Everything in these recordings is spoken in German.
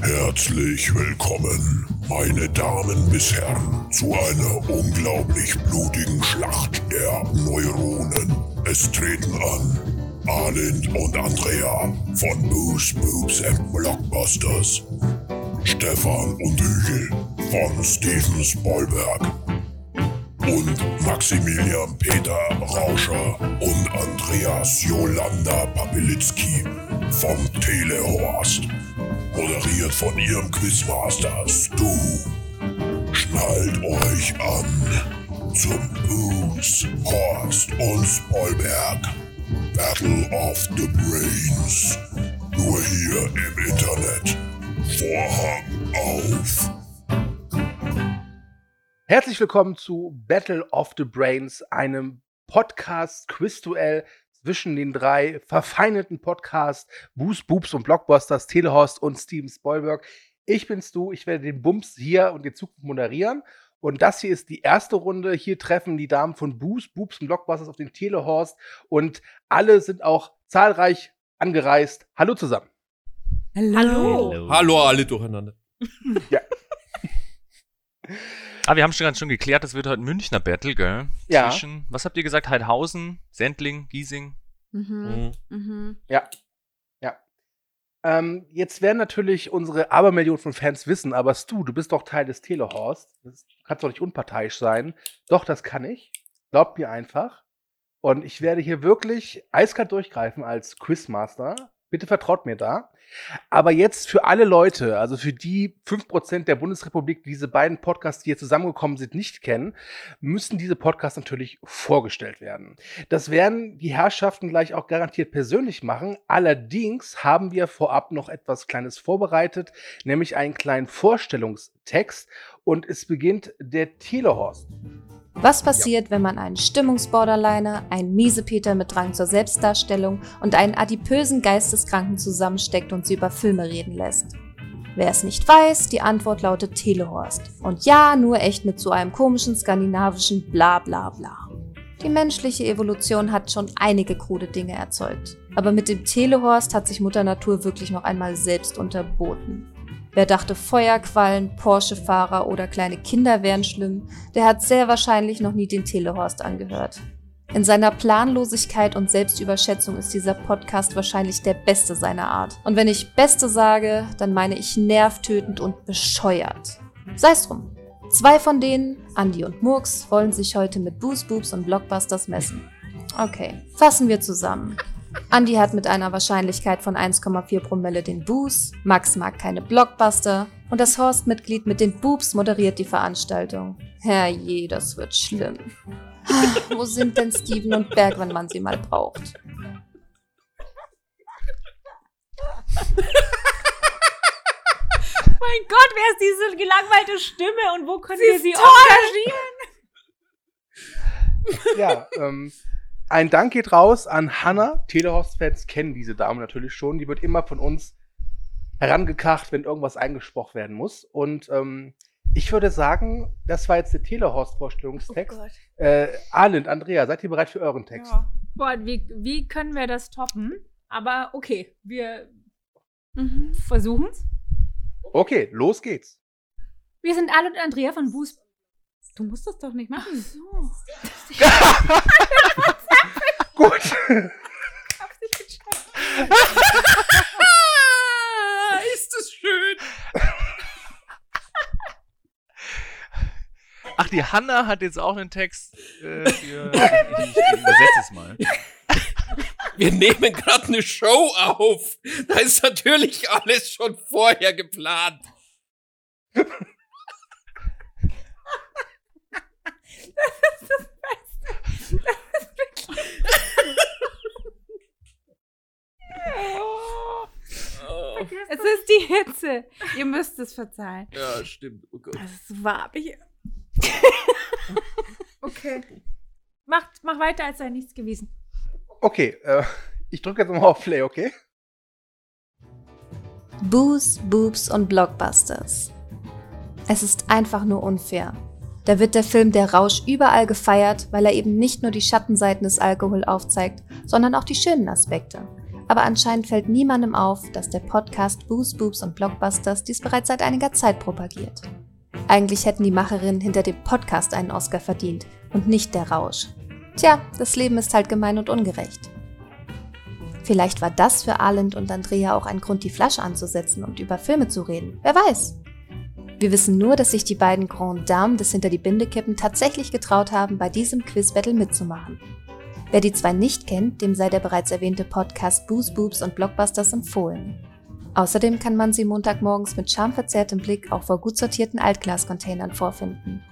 Herzlich willkommen, meine Damen bis Herren, zu einer unglaublich blutigen Schlacht der Neuronen. Es treten an Arlind und Andrea von Booze, Boobs and Blockbusters, Stefan und Hügel von Steven Spielberg und Maximilian Peter Rauscher und Andreas Jolanda Papilitzki vom Telehorst. Moderiert von ihrem Quizmaster Stu. Schnallt euch an zum Booze, Horst und Spoilberg. Battle of the Brains. Nur hier im Internet. Vorhang auf. Herzlich willkommen zu Battle of the Brains, einem Podcast-Quiz-Duell zwischen den drei verfeinerten Podcasts Boos, Boobs und Blockbusters, Telehorst und Steven Spielberg. Ich bin's du, ich werde den Bums hier und in Zukunft moderieren. Und das hier ist die erste Runde. Hier treffen die Damen von Boos, Boobs und Blockbusters auf den Telehorst. Und alle sind auch zahlreich angereist. Hallo zusammen. Hallo. Hallo alle durcheinander. Ja. Ah, wir haben schon ganz schon geklärt, das wird heute ein Münchner Battle, gell? Ja. Zwischen, was habt ihr gesagt? Heidhausen, Sendling, Giesing? Mhm. Mhm. Ja. Ja. Ähm, jetzt werden natürlich unsere Abermillionen von Fans wissen, aber Stu, du bist doch Teil des Telehorst. Das kannst doch nicht unparteiisch sein. Doch, das kann ich. Glaubt mir einfach. Und ich werde hier wirklich eiskalt durchgreifen als Quizmaster. Bitte vertraut mir da. Aber jetzt für alle Leute, also für die 5% der Bundesrepublik, die diese beiden Podcasts, die hier zusammengekommen sind, nicht kennen, müssen diese Podcasts natürlich vorgestellt werden. Das werden die Herrschaften gleich auch garantiert persönlich machen. Allerdings haben wir vorab noch etwas Kleines vorbereitet, nämlich einen kleinen Vorstellungstext. Und es beginnt der Telehorst. Was passiert, wenn man einen Stimmungsborderliner, einen Miesepeter mit Drang zur Selbstdarstellung und einen adipösen Geisteskranken zusammensteckt und sie über Filme reden lässt? Wer es nicht weiß, die Antwort lautet Telehorst. Und ja, nur echt mit so einem komischen skandinavischen Bla bla bla. Die menschliche Evolution hat schon einige krude Dinge erzeugt. Aber mit dem Telehorst hat sich Mutter Natur wirklich noch einmal selbst unterboten. Wer dachte, Feuerquallen, Porsche-Fahrer oder kleine Kinder wären schlimm, der hat sehr wahrscheinlich noch nie den Telehorst angehört. In seiner Planlosigkeit und Selbstüberschätzung ist dieser Podcast wahrscheinlich der beste seiner Art. Und wenn ich beste sage, dann meine ich nervtötend und bescheuert. Sei's drum. Zwei von denen, Andy und Murks, wollen sich heute mit Booze Boobs und Blockbusters messen. Okay, fassen wir zusammen. Andy hat mit einer Wahrscheinlichkeit von 1,4 Promille den Boos, Max mag keine Blockbuster und das Horst-Mitglied mit den Boobs moderiert die Veranstaltung. Herrje, das wird schlimm. Ah, Wo sind denn Steven und Berg, wenn man sie mal braucht? Mein Gott, wer ist diese gelangweilte Stimme und wo können Sie wir sie toll! engagieren? Ja, ähm, ein Dank geht raus an Hannah. Telehorst-Fans kennen diese Dame natürlich schon. Die wird immer von uns herangekracht, wenn irgendwas eingesprochen werden muss. Und ähm, ich würde sagen, das war jetzt der Telehorst-Vorstellungstext. äh, Arlind, Andrea, seid ihr bereit für euren Text? Ja. Boah, wie, wie können wir das toppen? Aber okay, wir Mhm. versuchen's. Okay, los geht's. Wir sind alle und Andrea von Boost. Du musst das doch nicht machen. so. Gut. Hab's nicht gecheckt. ist das schön. Ach, die Hanna hat jetzt auch einen Text äh, für. Ich, ich, ich übersetze es mal. Wir nehmen gerade eine Show auf. Da ist natürlich alles schon vorher geplant. Oh. Es ist die Hitze. Ihr müsst es verzeihen. Ja, stimmt. Oh Gott. Es ist warm hier. okay. Macht, mach weiter, als sei nichts gewesen. Okay, äh, ich drücke jetzt mal auf Play, okay? Boos, Boobs und Blockbusters. Es ist einfach nur unfair. Da wird der Film Der Rausch überall gefeiert, weil er eben nicht nur die Schattenseiten des Alkohol aufzeigt, sondern auch die schönen Aspekte. Aber anscheinend fällt niemandem auf, dass der Podcast Boost Boobs und Blockbusters dies bereits seit einiger Zeit propagiert. Eigentlich hätten die Macherinnen hinter dem Podcast einen Oscar verdient und nicht der Rausch. Tja, das Leben ist halt gemein und ungerecht. Vielleicht war das für Arlind und Andrea auch ein Grund, die Flasche anzusetzen und über Filme zu reden. Wer weiß? Wir wissen nur, dass sich die beiden Grand Dames des Hinter die Binde kippen tatsächlich getraut haben, bei diesem Quiz-Battle mitzumachen. Wer die zwei nicht kennt, dem sei der bereits erwähnte Podcast Booze Boobs und Blockbusters empfohlen. Außerdem kann man sie Montagmorgens mit schamverzerrtem Blick auch vor gut sortierten Altglascontainern vorfinden.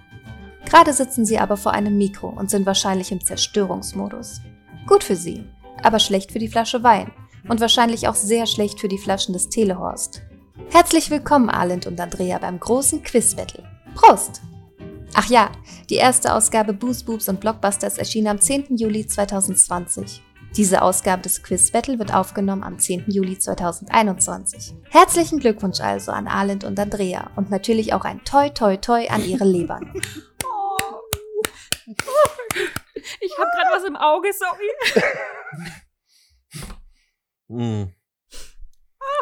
Gerade sitzen sie aber vor einem Mikro und sind wahrscheinlich im Zerstörungsmodus. Gut für sie, aber schlecht für die Flasche Wein und wahrscheinlich auch sehr schlecht für die Flaschen des Telehorst. Herzlich willkommen, Arlind und Andrea, beim großen Quiz-Battle. Prost! Ach ja, die erste Ausgabe Booze Boobs und Blockbusters erschien am 10. Juli 2020. Diese Ausgabe des Quiz Battle wird aufgenommen am 10. Juli 2021. Herzlichen Glückwunsch also an Arlind und Andrea und natürlich auch ein Toi Toi Toi an ihre Lebern. Oh. Ich habe gerade was im Auge, sorry. Hm.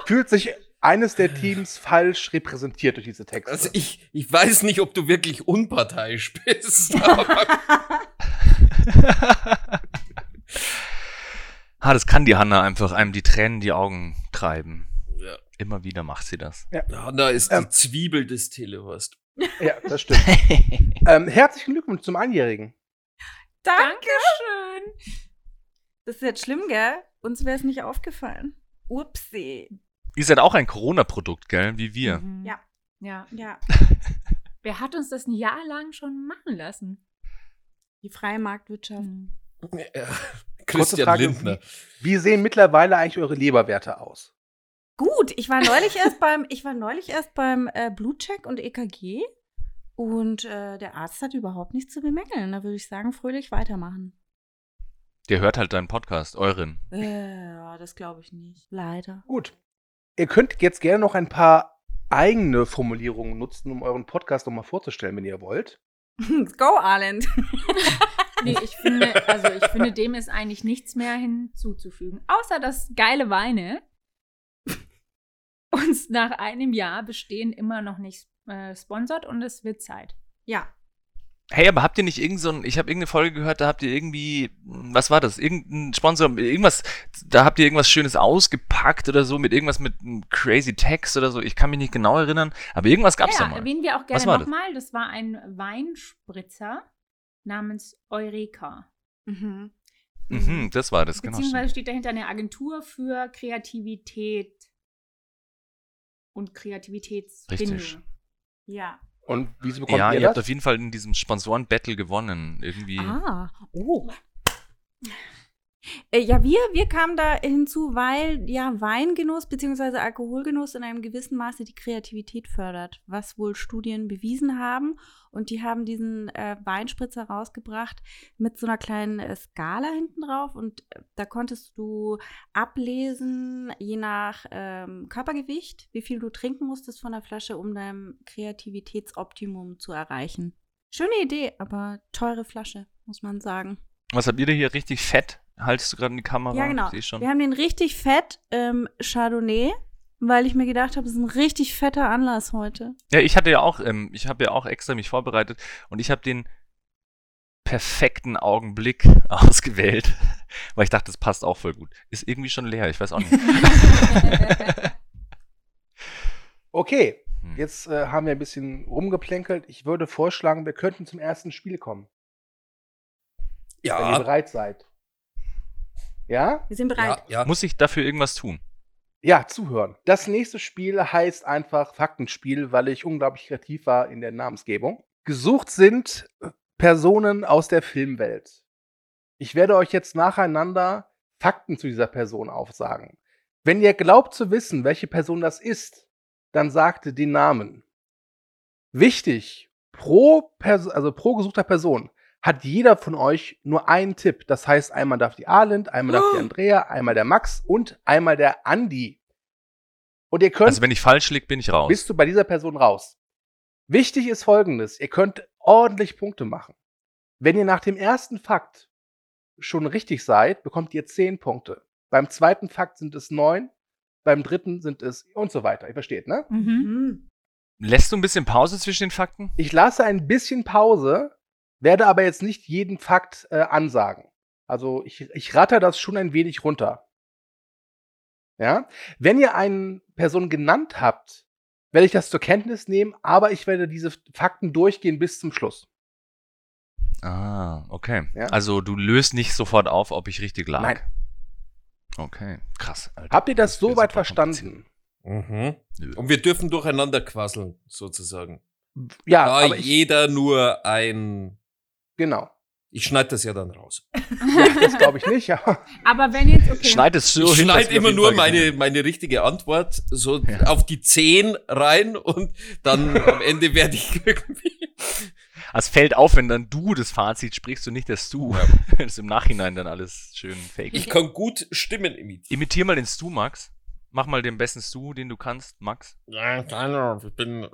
Fühlt sich eines der Teams falsch repräsentiert durch diese Texte? Also ich, ich weiß nicht, ob du wirklich unparteiisch bist. aber Ah, das kann die Hanna einfach einem die Tränen in die Augen treiben. Ja. Immer wieder macht sie das. Hanna ist Ähm. die Zwiebel des Telehorst. ja, das stimmt. ähm, herzlichen Glückwunsch zum Einjährigen. Dankeschön. Das ist jetzt schlimm, gell? Uns wäre es nicht aufgefallen. Upsi. Ihr seid auch ein Corona-Produkt, gell? Wie wir. Mhm. Ja. Ja. Ja, Wer hat uns das ein Jahr lang schon machen lassen? die freie Marktwirtschaft. Mhm. Ja. Kurze Christian Frage, Lindner. Wie, wie sehen mittlerweile eigentlich eure Leberwerte aus? Gut, ich war neulich erst beim, ich war neulich erst beim äh, Blutcheck und EKG und äh, der Arzt hat überhaupt nichts zu bemängeln. Da würde ich sagen, fröhlich weitermachen. Der hört halt deinen Podcast, euren. Äh, ja, das glaube ich nicht. Leider. Gut. Ihr könnt jetzt gerne noch ein paar eigene Formulierungen nutzen, um euren Podcast nochmal vorzustellen, wenn ihr wollt. Go, Arland. Nee, ich finde, also ich finde, dem ist eigentlich nichts mehr hinzuzufügen. Außer dass geile Weine uns nach einem Jahr bestehen immer noch nicht äh, sponsert und es wird Zeit. ja. Hey, aber habt ihr nicht irgend so ein, ich habe irgendeine Folge gehört, da habt ihr irgendwie, was war das? Irgendein Sponsor, irgendwas, da habt ihr irgendwas Schönes ausgepackt oder so, mit irgendwas mit einem crazy Text oder so. Ich kann mich nicht genau erinnern, aber irgendwas gab's ja, da mal. erwähnen wir auch gerne war das? nochmal. Das? war ein Weinspritzer namens Eureka. Mhm. Mhm, das war das, genau. Beziehungsweise steht dahinter eine Agentur für Kreativität und Kreativitätsbindung. Richtig. Ja. Und wieso bekommt Ja, ihr ihr habt auf jeden Fall in diesem Sponsoren-Battle gewonnen. Irgendwie. Ah, oh. Äh, Ja, wir, wir kamen da hinzu, weil ja Weingenuss bzw. Alkoholgenuss in einem gewissen Maße die Kreativität fördert, was wohl Studien bewiesen haben. Und die haben diesen äh, Weinspritzer rausgebracht mit so einer kleinen äh, Skala hinten drauf. Und äh, da konntest du ablesen, je nach ähm, Körpergewicht, wie viel du trinken musstest von der Flasche, um dein Kreativitätsoptimum zu erreichen. Schöne Idee, aber teure Flasche, muss man sagen. Was habt ihr denn hier richtig fett? Haltest du gerade in die Kamera? Ja, genau. Ich schon. Wir haben den richtig fett ähm, Chardonnay, weil ich mir gedacht habe, es ist ein richtig fetter Anlass heute. Ja, ich hatte ja auch, ähm, ich habe ja auch extra mich vorbereitet und ich habe den perfekten Augenblick ausgewählt, weil ich dachte, das passt auch voll gut. Ist irgendwie schon leer, ich weiß auch nicht. Okay, Hm. jetzt äh, haben wir ein bisschen rumgeplänkelt. Ich würde vorschlagen, wir könnten zum ersten Spiel kommen, wenn ihr Ja, bereit seid. Ja? Wir sind bereit. ja, ja. Muss ich dafür irgendwas tun? Ja, zuhören. Das nächste Spiel heißt einfach Faktenspiel, weil ich unglaublich kreativ war in der Namensgebung. Gesucht sind äh, Personen aus der Filmwelt. Ich werde euch jetzt nacheinander Fakten zu dieser Person aufsagen. Wenn ihr glaubt zu wissen, welche Person das ist, dann sagt den Namen. Wichtig, pro, Pers also pro gesuchter Person hat jeder von euch nur einen Tipp. Das heißt, einmal darf die Arlind, einmal darf die Andrea, einmal der Max und einmal der Andi. Und ihr könnt Also wenn ich falsch lieg, bin ich raus. bist du bei dieser Person raus. Wichtig ist folgendes: Ihr könnt ordentlich Punkte machen. Wenn ihr nach dem ersten Fakt schon richtig seid, bekommt ihr 10 Punkte. Beim zweiten Fakt sind es neun. Beim dritten sind es und so weiter. Ihr versteht, ne? Mhm. Mhm. Lässt du ein bisschen Pause zwischen den Fakten? Ich lasse ein bisschen Pause, werde aber jetzt nicht jeden Fakt äh, ansagen. Also ich, ich ratter das schon ein wenig runter. Ja? Wenn ihr eine Person genannt habt, werde ich das zur Kenntnis nehmen, aber ich werde diese Fakten durchgehen bis zum Schluss. Ah, okay. Ja. Also du löst nicht sofort auf, ob ich richtig lag. Nein. Okay, krass. Alter. Habt ihr das Das soweit super verstanden? Mhm. Und wir dürfen durcheinander quasseln, sozusagen. Ja, da aber ich, jeder nur ein. Genau. Ich schneide das ja dann raus. Ja, das glaube ich nicht, ja. Aber wenn jetzt, okay. Schneid es so ich schneide immer nur meine, meine richtige Antwort so Ja. auf die 10 rein und dann am Ende werde ich irgendwie. Es fällt auf, wenn dann du das Fazit sprichst und nicht das du. Das ist im Nachhinein dann alles schön fake. Ich kann gut Stimmen imitieren. Imitier mal den Stu, Max. Mach mal den besten Stu, den du kannst, Max. Ja, keine ich bin.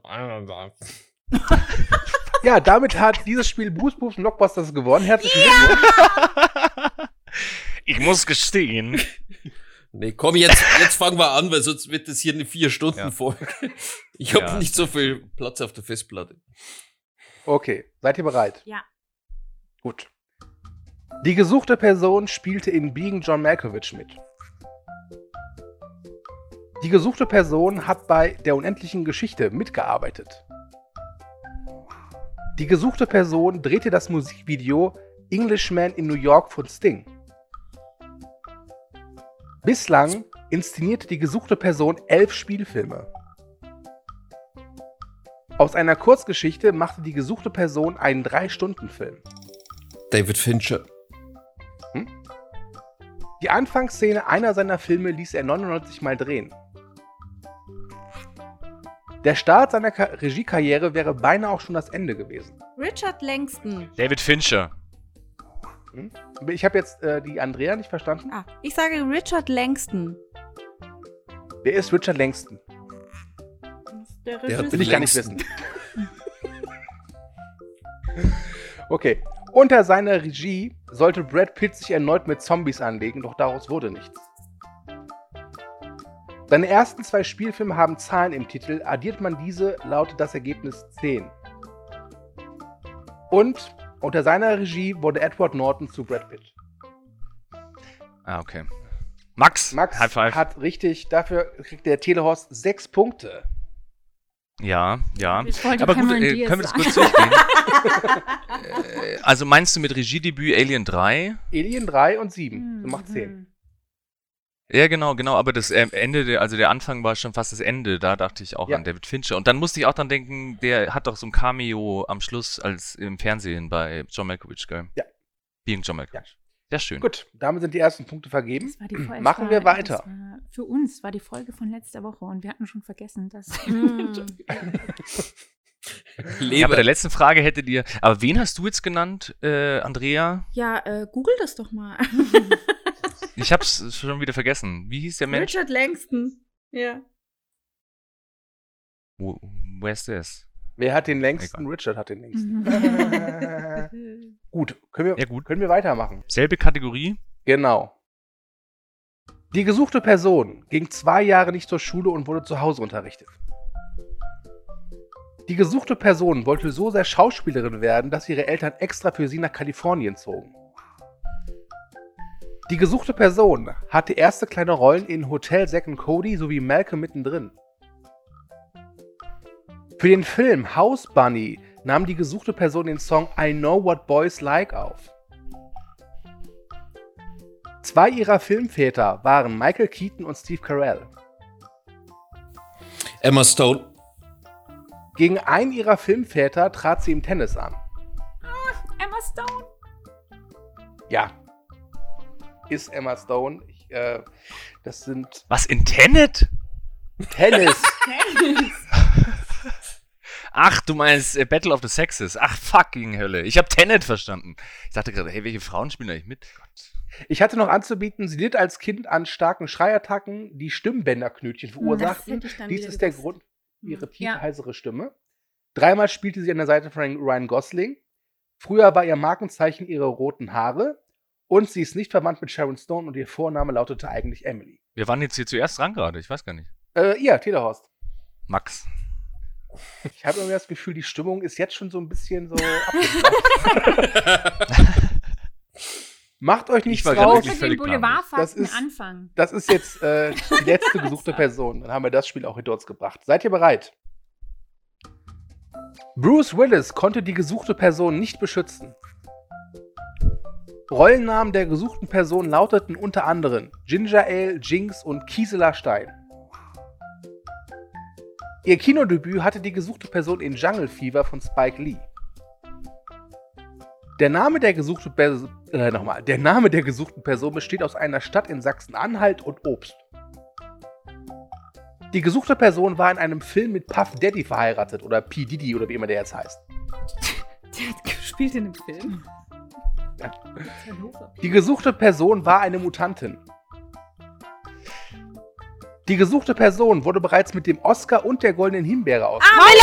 Ja, damit hat dieses Spiel Boost Boost Blockbusters gewonnen. Herzlichen Glückwunsch. Ich muss gestehen. Nee, komm, jetzt, jetzt fangen wir an, weil sonst wird das hier eine vier Stunden Ja. Folge. Ich habe Ja. nicht so viel Platz auf der Festplatte. Okay, seid ihr bereit? Ja. Gut. Die gesuchte Person spielte in Being John Malkovich mit. Die gesuchte Person hat bei der unendlichen Geschichte mitgearbeitet. Die gesuchte Person drehte das Musikvideo Englishman in New York von Sting. Bislang inszenierte die gesuchte Person elf Spielfilme. Aus einer Kurzgeschichte machte die gesuchte Person einen 3-Stunden-Film. David Fincher. Die Anfangsszene einer seiner Filme ließ er 99 Mal drehen. Der Start seiner Ka Regiekarriere wäre beinahe auch schon das Ende gewesen. Richard Langston. David Fincher. Hm? Ich habe jetzt äh, die Andrea nicht verstanden. Ah, ich sage Richard Langston. Wer ist Richard Langston? Der Regisseur. Will ich gar nicht wissen. Okay. Unter seiner Regie sollte Brad Pitt sich erneut mit Zombies anlegen, doch daraus wurde nichts. Seine ersten zwei Spielfilme haben Zahlen im Titel, addiert man diese, lautet das Ergebnis 10. Und unter seiner Regie wurde Edward Norton zu Brad Pitt. Ah, okay. Max, Max High Five. hat richtig, dafür kriegt der Telehorst sechs Punkte. ja, ja. Aber gut, äh, können wir das kurz durchgehen? äh, also meinst du mit Regiedebüt Alien 3? Alien 3 und 7, Hm, so macht 10. Ja, genau, genau, aber das ähm, Ende, der, also der Anfang war schon fast das Ende, da dachte ich auch Ja. an David Fincher. Und dann musste ich auch dran denken, der hat doch so ein Cameo am Schluss als im Fernsehen bei John Malkovich, gell? Ja. Being John Malkovich. Sehr schön. Gut, damit sind die ersten Punkte vergeben. Das war die Folge, Machen wir weiter. Für uns war die Folge von letzter Woche und wir hatten schon vergessen, dass. Mm. Ja, bei der letzten Frage hättet ihr, aber wen hast du jetzt genannt, äh, Andrea? Ja, äh, google das doch mal. Ich hab's schon wieder vergessen. Wie hieß der Mensch? Richard Langston. Ja. Wo, where's this? Wer hat den längsten? Egal. Richard hat den längsten. Gut, können wir, Ja, gut. können wir weitermachen. Selbe Kategorie? Genau. Die gesuchte Person ging zwei Jahre nicht zur Schule und wurde zu Hause unterrichtet. Die gesuchte Person wollte so sehr Schauspielerin werden, dass ihre Eltern extra für sie nach Kalifornien zogen. Die gesuchte Person hatte erste kleine Rollen in Hotel Zack and Cody sowie Malcolm mittendrin. Für den Film House Bunny nahm die gesuchte Person den Song I Know What Boys Like auf. Zwei ihrer Filmväter waren Michael Keaton und Steve Carell. Emma Stone. Gegen einen ihrer Filmväter trat sie im Tennis an. Emma Stone. Ja. Ist Emma Stone. Ich, äh, das sind Was, in Tenet? Tennis. Ach, du meinst äh, Battle of the Sexes. Ach, fucking Hölle. Ich habe Tenet verstanden. Ich dachte gerade, hey, welche Frauen spielen da nicht mit? Gott. Ich hatte noch anzubieten, sie litt als Kind an starken Schreiattacken, die Stimmbänderknötchen verursachten. Dies ist der. Grund für ihre tiefe, Ja. heisere Stimme. Dreimal spielte sie an der Seite von Ryan Gosling. Früher war ihr Markenzeichen ihre roten Haare. Und sie ist nicht verwandt mit Sharon Stone und ihr Vorname lautete eigentlich Emily. Wir waren jetzt hier zuerst dran gerade, ich weiß gar nicht. Äh, ja, Telehorst. Max. Ich habe irgendwie das Gefühl, die Stimmung ist jetzt schon so ein bisschen so. Macht euch wirklich Lass mit den Das ist- anfangen. Das ist jetzt äh, die letzte gesuchte Person. Dann haben wir das Spiel auch hinter uns gebracht. Seid ihr bereit? Bruce Willis konnte die gesuchte Person nicht beschützen. Rollennamen der gesuchten Person lauteten unter anderem Ginger Ale, Jinx und Kieseler Stein. Ihr Kinodebüt hatte die gesuchte Person in Jungle Fever von Spike Lee. Der Name der gesuchten Person, äh, nochmal, der Name der gesuchten Person besteht aus einer Stadt in Sachsen-Anhalt und Obst. Die gesuchte Person war in einem Film mit Puff Daddy verheiratet oder P. Diddy oder wie immer der jetzt heißt. Der hat gespielt in dem Film. Die gesuchte Person war eine Mutantin. Die gesuchte Person wurde bereits mit dem Oscar und der Goldenen Himbeere aus. Ah, Halle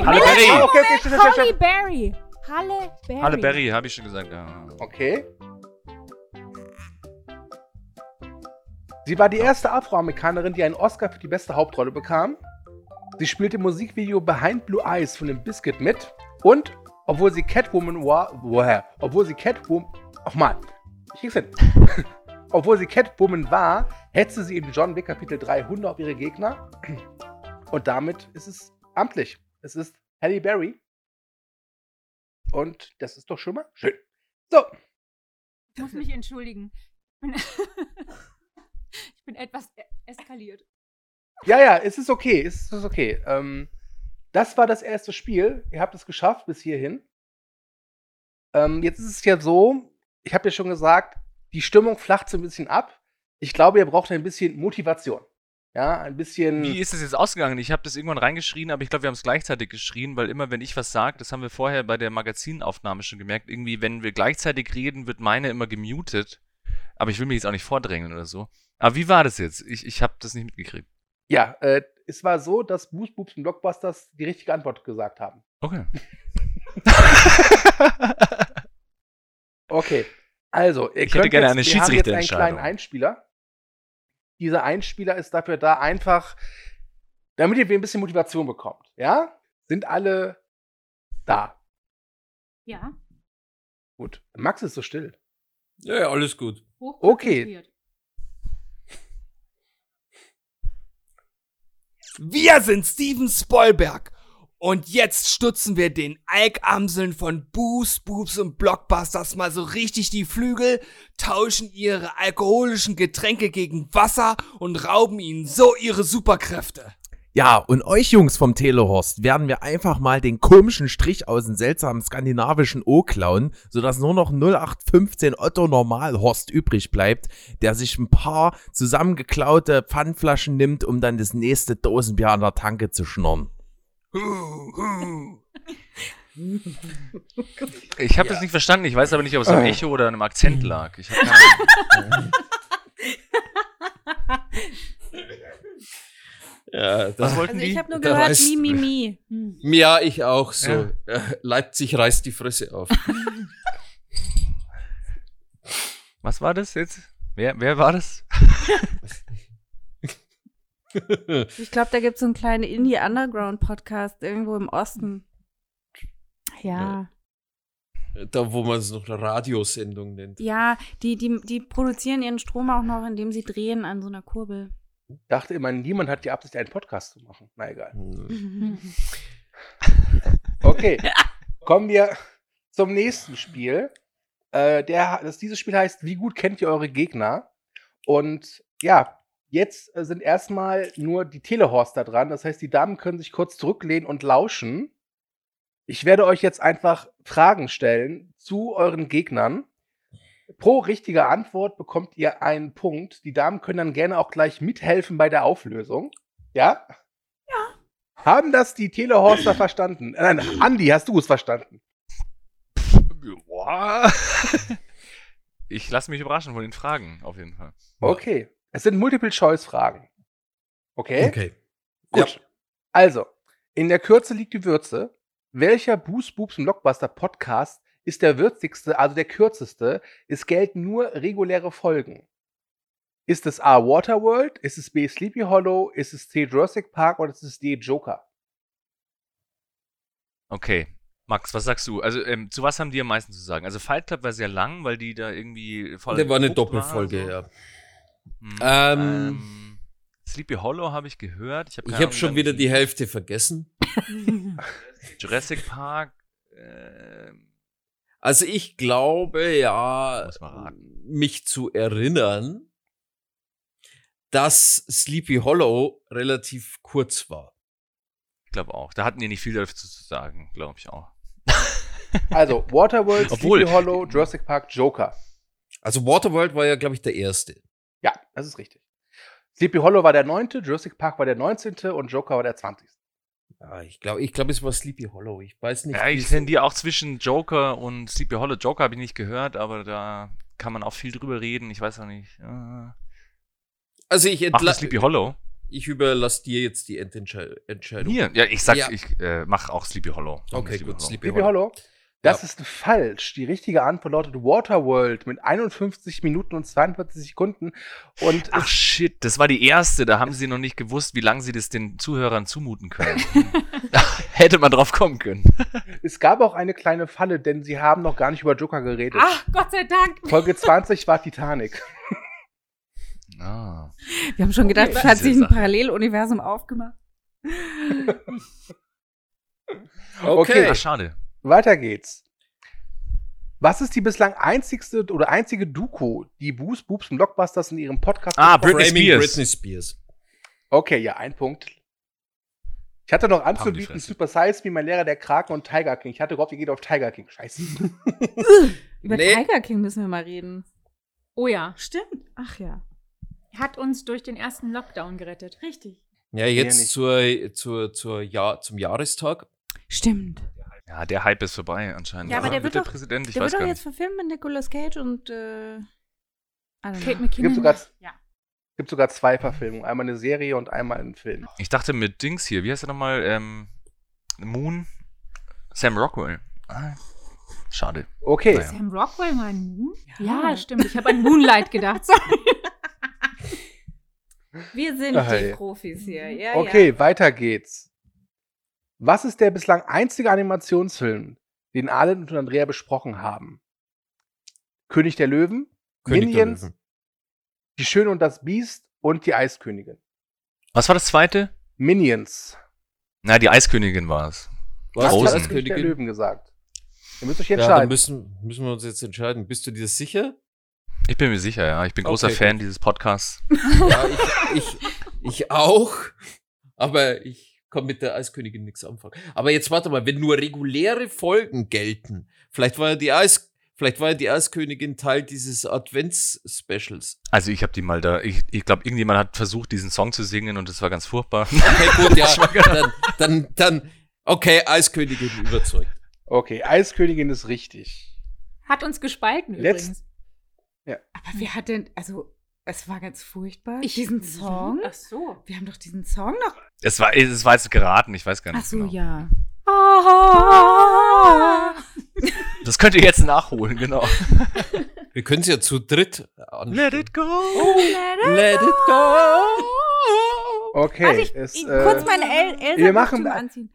Berry! Halle. Berry! Halle Berry! Halle Berry, habe ich schon gesagt. Ja. Okay. Sie war die erste Afroamerikanerin, die einen Oscar für die beste Hauptrolle bekam. Sie spielte im Musikvideo Behind Blue Eyes von dem Biscuit mit. Und, obwohl sie Catwoman war, woher? Obwohl sie Catwoman, ach mal, ich krieg's hin. obwohl sie Catwoman war, hetzte sie in John Wick Kapitel 3 Hunde auf ihre Gegner. Und damit ist es amtlich. Es ist Halle Berry. Und das ist doch schon mal schön. So, Ich muss mich entschuldigen. Ich bin, etwas e- eskaliert. Ja, ja, es ist okay, es ist okay. Ähm, das war das erste Spiel. Ihr habt es geschafft bis hierhin. Ähm, jetzt ist es ja so, ich habe ja schon gesagt, die Stimmung flacht so ein bisschen ab. Ich glaube, ihr braucht ein bisschen Motivation. Ja, ein bisschen. Wie ist das jetzt ausgegangen? Ich habe das irgendwann reingeschrien, aber ich glaube, wir haben es gleichzeitig geschrien, weil immer, wenn ich was sage, das haben wir vorher bei der Magazinaufnahme schon gemerkt, irgendwie, wenn wir gleichzeitig reden, wird meine immer gemutet. Aber ich will mich jetzt auch nicht vordrängeln oder so. Aber wie war das jetzt? Ich, ich habe das nicht mitgekriegt. Ja, äh, es war so, dass Boost Boobs und Blockbusters die richtige Antwort gesagt haben. Okay. Okay. Also, ihr Ich hätte gerne eine jetzt, wir haben jetzt einen kleinen Einspieler. Dieser Einspieler ist dafür da, einfach, damit ihr ein bisschen Motivation bekommt. Ja? Sind alle da? Ja. Gut. Max ist so still. Ja, ja, alles gut. Hochkonzentriert. Wir sind Steven Spoilberg. Und jetzt stutzen wir den Alkamseln von Boost, Boobs und Blockbusters mal so richtig die Flügel, tauschen ihre alkoholischen Getränke gegen Wasser und rauben ihnen so ihre Superkräfte. Ja, und euch Jungs vom Telehorst werden wir einfach mal den komischen Strich aus dem seltsamen skandinavischen O klauen, sodass nur noch 0815 Otto Normalhorst übrig bleibt, der sich ein paar zusammengeklaute Pfandflaschen nimmt, um dann das nächste Dosenbier an der Tanke zu schnorren. Ich habe das nicht verstanden. Ich weiß aber nicht, ob es am Echo oder an einem Akzent lag. Ich hab keine Ahnung. Ja, das, wollten Also ich habe nur gehört, reißt- mi, mi, mi. Hm. ja, ich auch so. Ja. Äh, Leipzig reißt die Fresse auf. Was war das jetzt? Wer, wer war das? Ich glaube, da gibt es so einen kleinen Indie-Underground-Podcast irgendwo im Osten. Ja. da, wo man es noch eine Radiosendung nennt. Ja, die, die, die produzieren ihren Strom auch noch, indem sie drehen an so einer Kurbel. Dachte immer, niemand hat die Absicht, einen Podcast zu machen. Na egal. Okay. Kommen wir zum nächsten Spiel. Äh, der, das, dieses Spiel heißt, wie gut kennt ihr eure Gegner? Und ja, jetzt äh, sind erstmal nur die Telehorster dran. Das heißt, die Damen können sich kurz zurücklehnen und lauschen. Ich werde euch jetzt einfach Fragen stellen zu euren Gegnern. Pro richtige Antwort bekommt ihr einen Punkt. Die Damen können dann gerne auch gleich mithelfen bei der Auflösung. Ja? Ja. Haben das die Telehorster verstanden? Äh, Nein, Andi, hast du es verstanden? Boah. Ich lasse mich überraschen von den Fragen, auf jeden Fall. Okay. Es sind Multiple-Choice-Fragen. Okay? Okay. Gut. Also, in der Kürze liegt die Würze. Welcher Boost Boobs und Blockbuster Podcast ist der würzigste, also der kürzeste. Es gelten nur reguläre Folgen. Ist es A. Waterworld? Ist es B. Sleepy Hollow? Ist es C. Jurassic Park? Oder ist es D. Joker? Okay. Max, was sagst du? Also, ähm, zu was haben die am meisten zu sagen? Also, Fight Club war sehr lang, weil die da irgendwie voll. Der war eine Doppelfolge, so. ja. Hm, Ähm, ähm, Sleepy Hollow habe ich gehört. Ich habe Ich habe schon wieder die Hälfte vergessen. Jurassic Park. ähm, Also ich glaube ja, mich zu erinnern, dass Sleepy Hollow relativ kurz war. Ich glaube auch. Da hatten die nicht viel dazu zu sagen, glaube ich auch. Also, Waterworld, Obwohl- Sleepy Hollow, Jurassic Park, Joker. Also Waterworld war ja, glaube ich, der erste. Ja, das ist richtig. Sleepy Hollow war der 9., Jurassic Park war der 19. und Joker war der 20. Ja, ich glaube, ich glaube, es war Sleepy Hollow. Ich weiß nicht. Ja, ich tendiere auch zwischen Joker und Sleepy Hollow. Joker habe ich nicht gehört, aber da kann man auch viel drüber reden. Ich weiß auch nicht. Äh, also ich, mach entla- das Sleepy Hollow. ich überlasse dir jetzt die Endentschei- Entscheidung. Hier, ja, ich sag, Ja. ich äh, mach auch Sleepy Hollow. Okay, Sleepy gut, Hollow. Sleepy Hollow? Das Ja. ist falsch. Die richtige Antwort lautet Waterworld mit 51 Minuten und 42 Sekunden. Und Ach shit, das war die erste. Da haben sie noch nicht gewusst, wie lange sie das den Zuhörern zumuten können. Hätte man drauf kommen können. es gab auch eine kleine Falle, denn sie haben noch gar nicht über Joker geredet. Ach, Gott sei Dank. Folge 20 war Titanic. Ah. Wir haben schon gedacht, Okay. es hat sich ein. Paralleluniversum aufgemacht. Okay. Ach, schade. Weiter geht's. Was ist die bislang einzigste oder einzige Doku, die Boos, Boobs und Blockbusters in ihrem Podcast Ah, Britney Spears. Britney Spears. Okay, ja, ein Punkt. Ich hatte noch anzubieten. Super Size Me, mein Lehrer der Kraken und Tiger King. Ich hatte gehofft, ihr geht auf Tiger King. Scheiße. Über Nee. Tiger King müssen wir mal reden. Oh ja, Stimmt. Ach ja. hat uns durch den ersten Lockdown gerettet. Richtig. Ja, nicht. jetzt zur, zur, zur Jahr, zum Jahrestag. Stimmt. Ja, der Hype ist vorbei anscheinend. Ja, aber der wird der doch- Präsident, ich Der weiß wird doch jetzt verfilmt mit Nicolas Cage und äh, Kate. Es McKinnon. gibt sogar, ja. gibt sogar zwei Verfilmungen. Einmal eine Serie und einmal einen Film. Ich dachte mit Dings hier, wie heißt er nochmal? Ähm, Moon? Sam Rockwell. Ah, schade. Okay. Naja. Sam Rockwell mal ein Moon? Ja. Ja, stimmt. Ich habe an Moonlight gedacht. Sorry. Wir sind Ah, die ja. Profis hier. Ja, Okay, weiter geht's. Was ist der bislang einzige Animationsfilm, den Alan und Andrea besprochen haben? König der Löwen, König der Minions, Löwen. Die Schöne und das Biest und die Eiskönigin. Was war das zweite? Minions. Na, die Eiskönigin war es. Was? Hat König der Eiskönigin? Löwen gesagt. Ihr müsst euch Ja, dann entscheiden. müssen, müssen wir uns jetzt entscheiden. Bist du dir sicher? Ich bin mir sicher, ja. Ich bin großer Okay, Fan gut. dieses Podcasts. Ja, ich, ich, ich auch. Aber ich kann mit der Eiskönigin nichts anfangen. Aber jetzt warte mal, wenn nur reguläre Folgen gelten, vielleicht war ja die Eis, vielleicht war ja die Eiskönigin Teil dieses Advents-Specials. Also ich habe die mal da, ich, ich glaube, irgendjemand hat versucht, diesen Song zu singen und das war ganz furchtbar. Okay, gut, ja. Dann, dann, dann, okay, Eiskönigin überzeugt. Okay, Eiskönigin ist richtig. Hat uns gespalten Letzt- übrigens. Aber wer hat denn, also, es war ganz furchtbar. Ich- diesen Song? Ach so. Wir haben doch diesen Song noch. Es war, es war jetzt geraten, ich weiß gar nicht. Ach so, genau. ja. Das könnt ihr jetzt nachholen, genau. Wir können es ja zu dritt anstimmen. it go. Let it go. Okay, Warte, ich, es, ich, äh, kurz meine El Elsa wir machen- anziehen.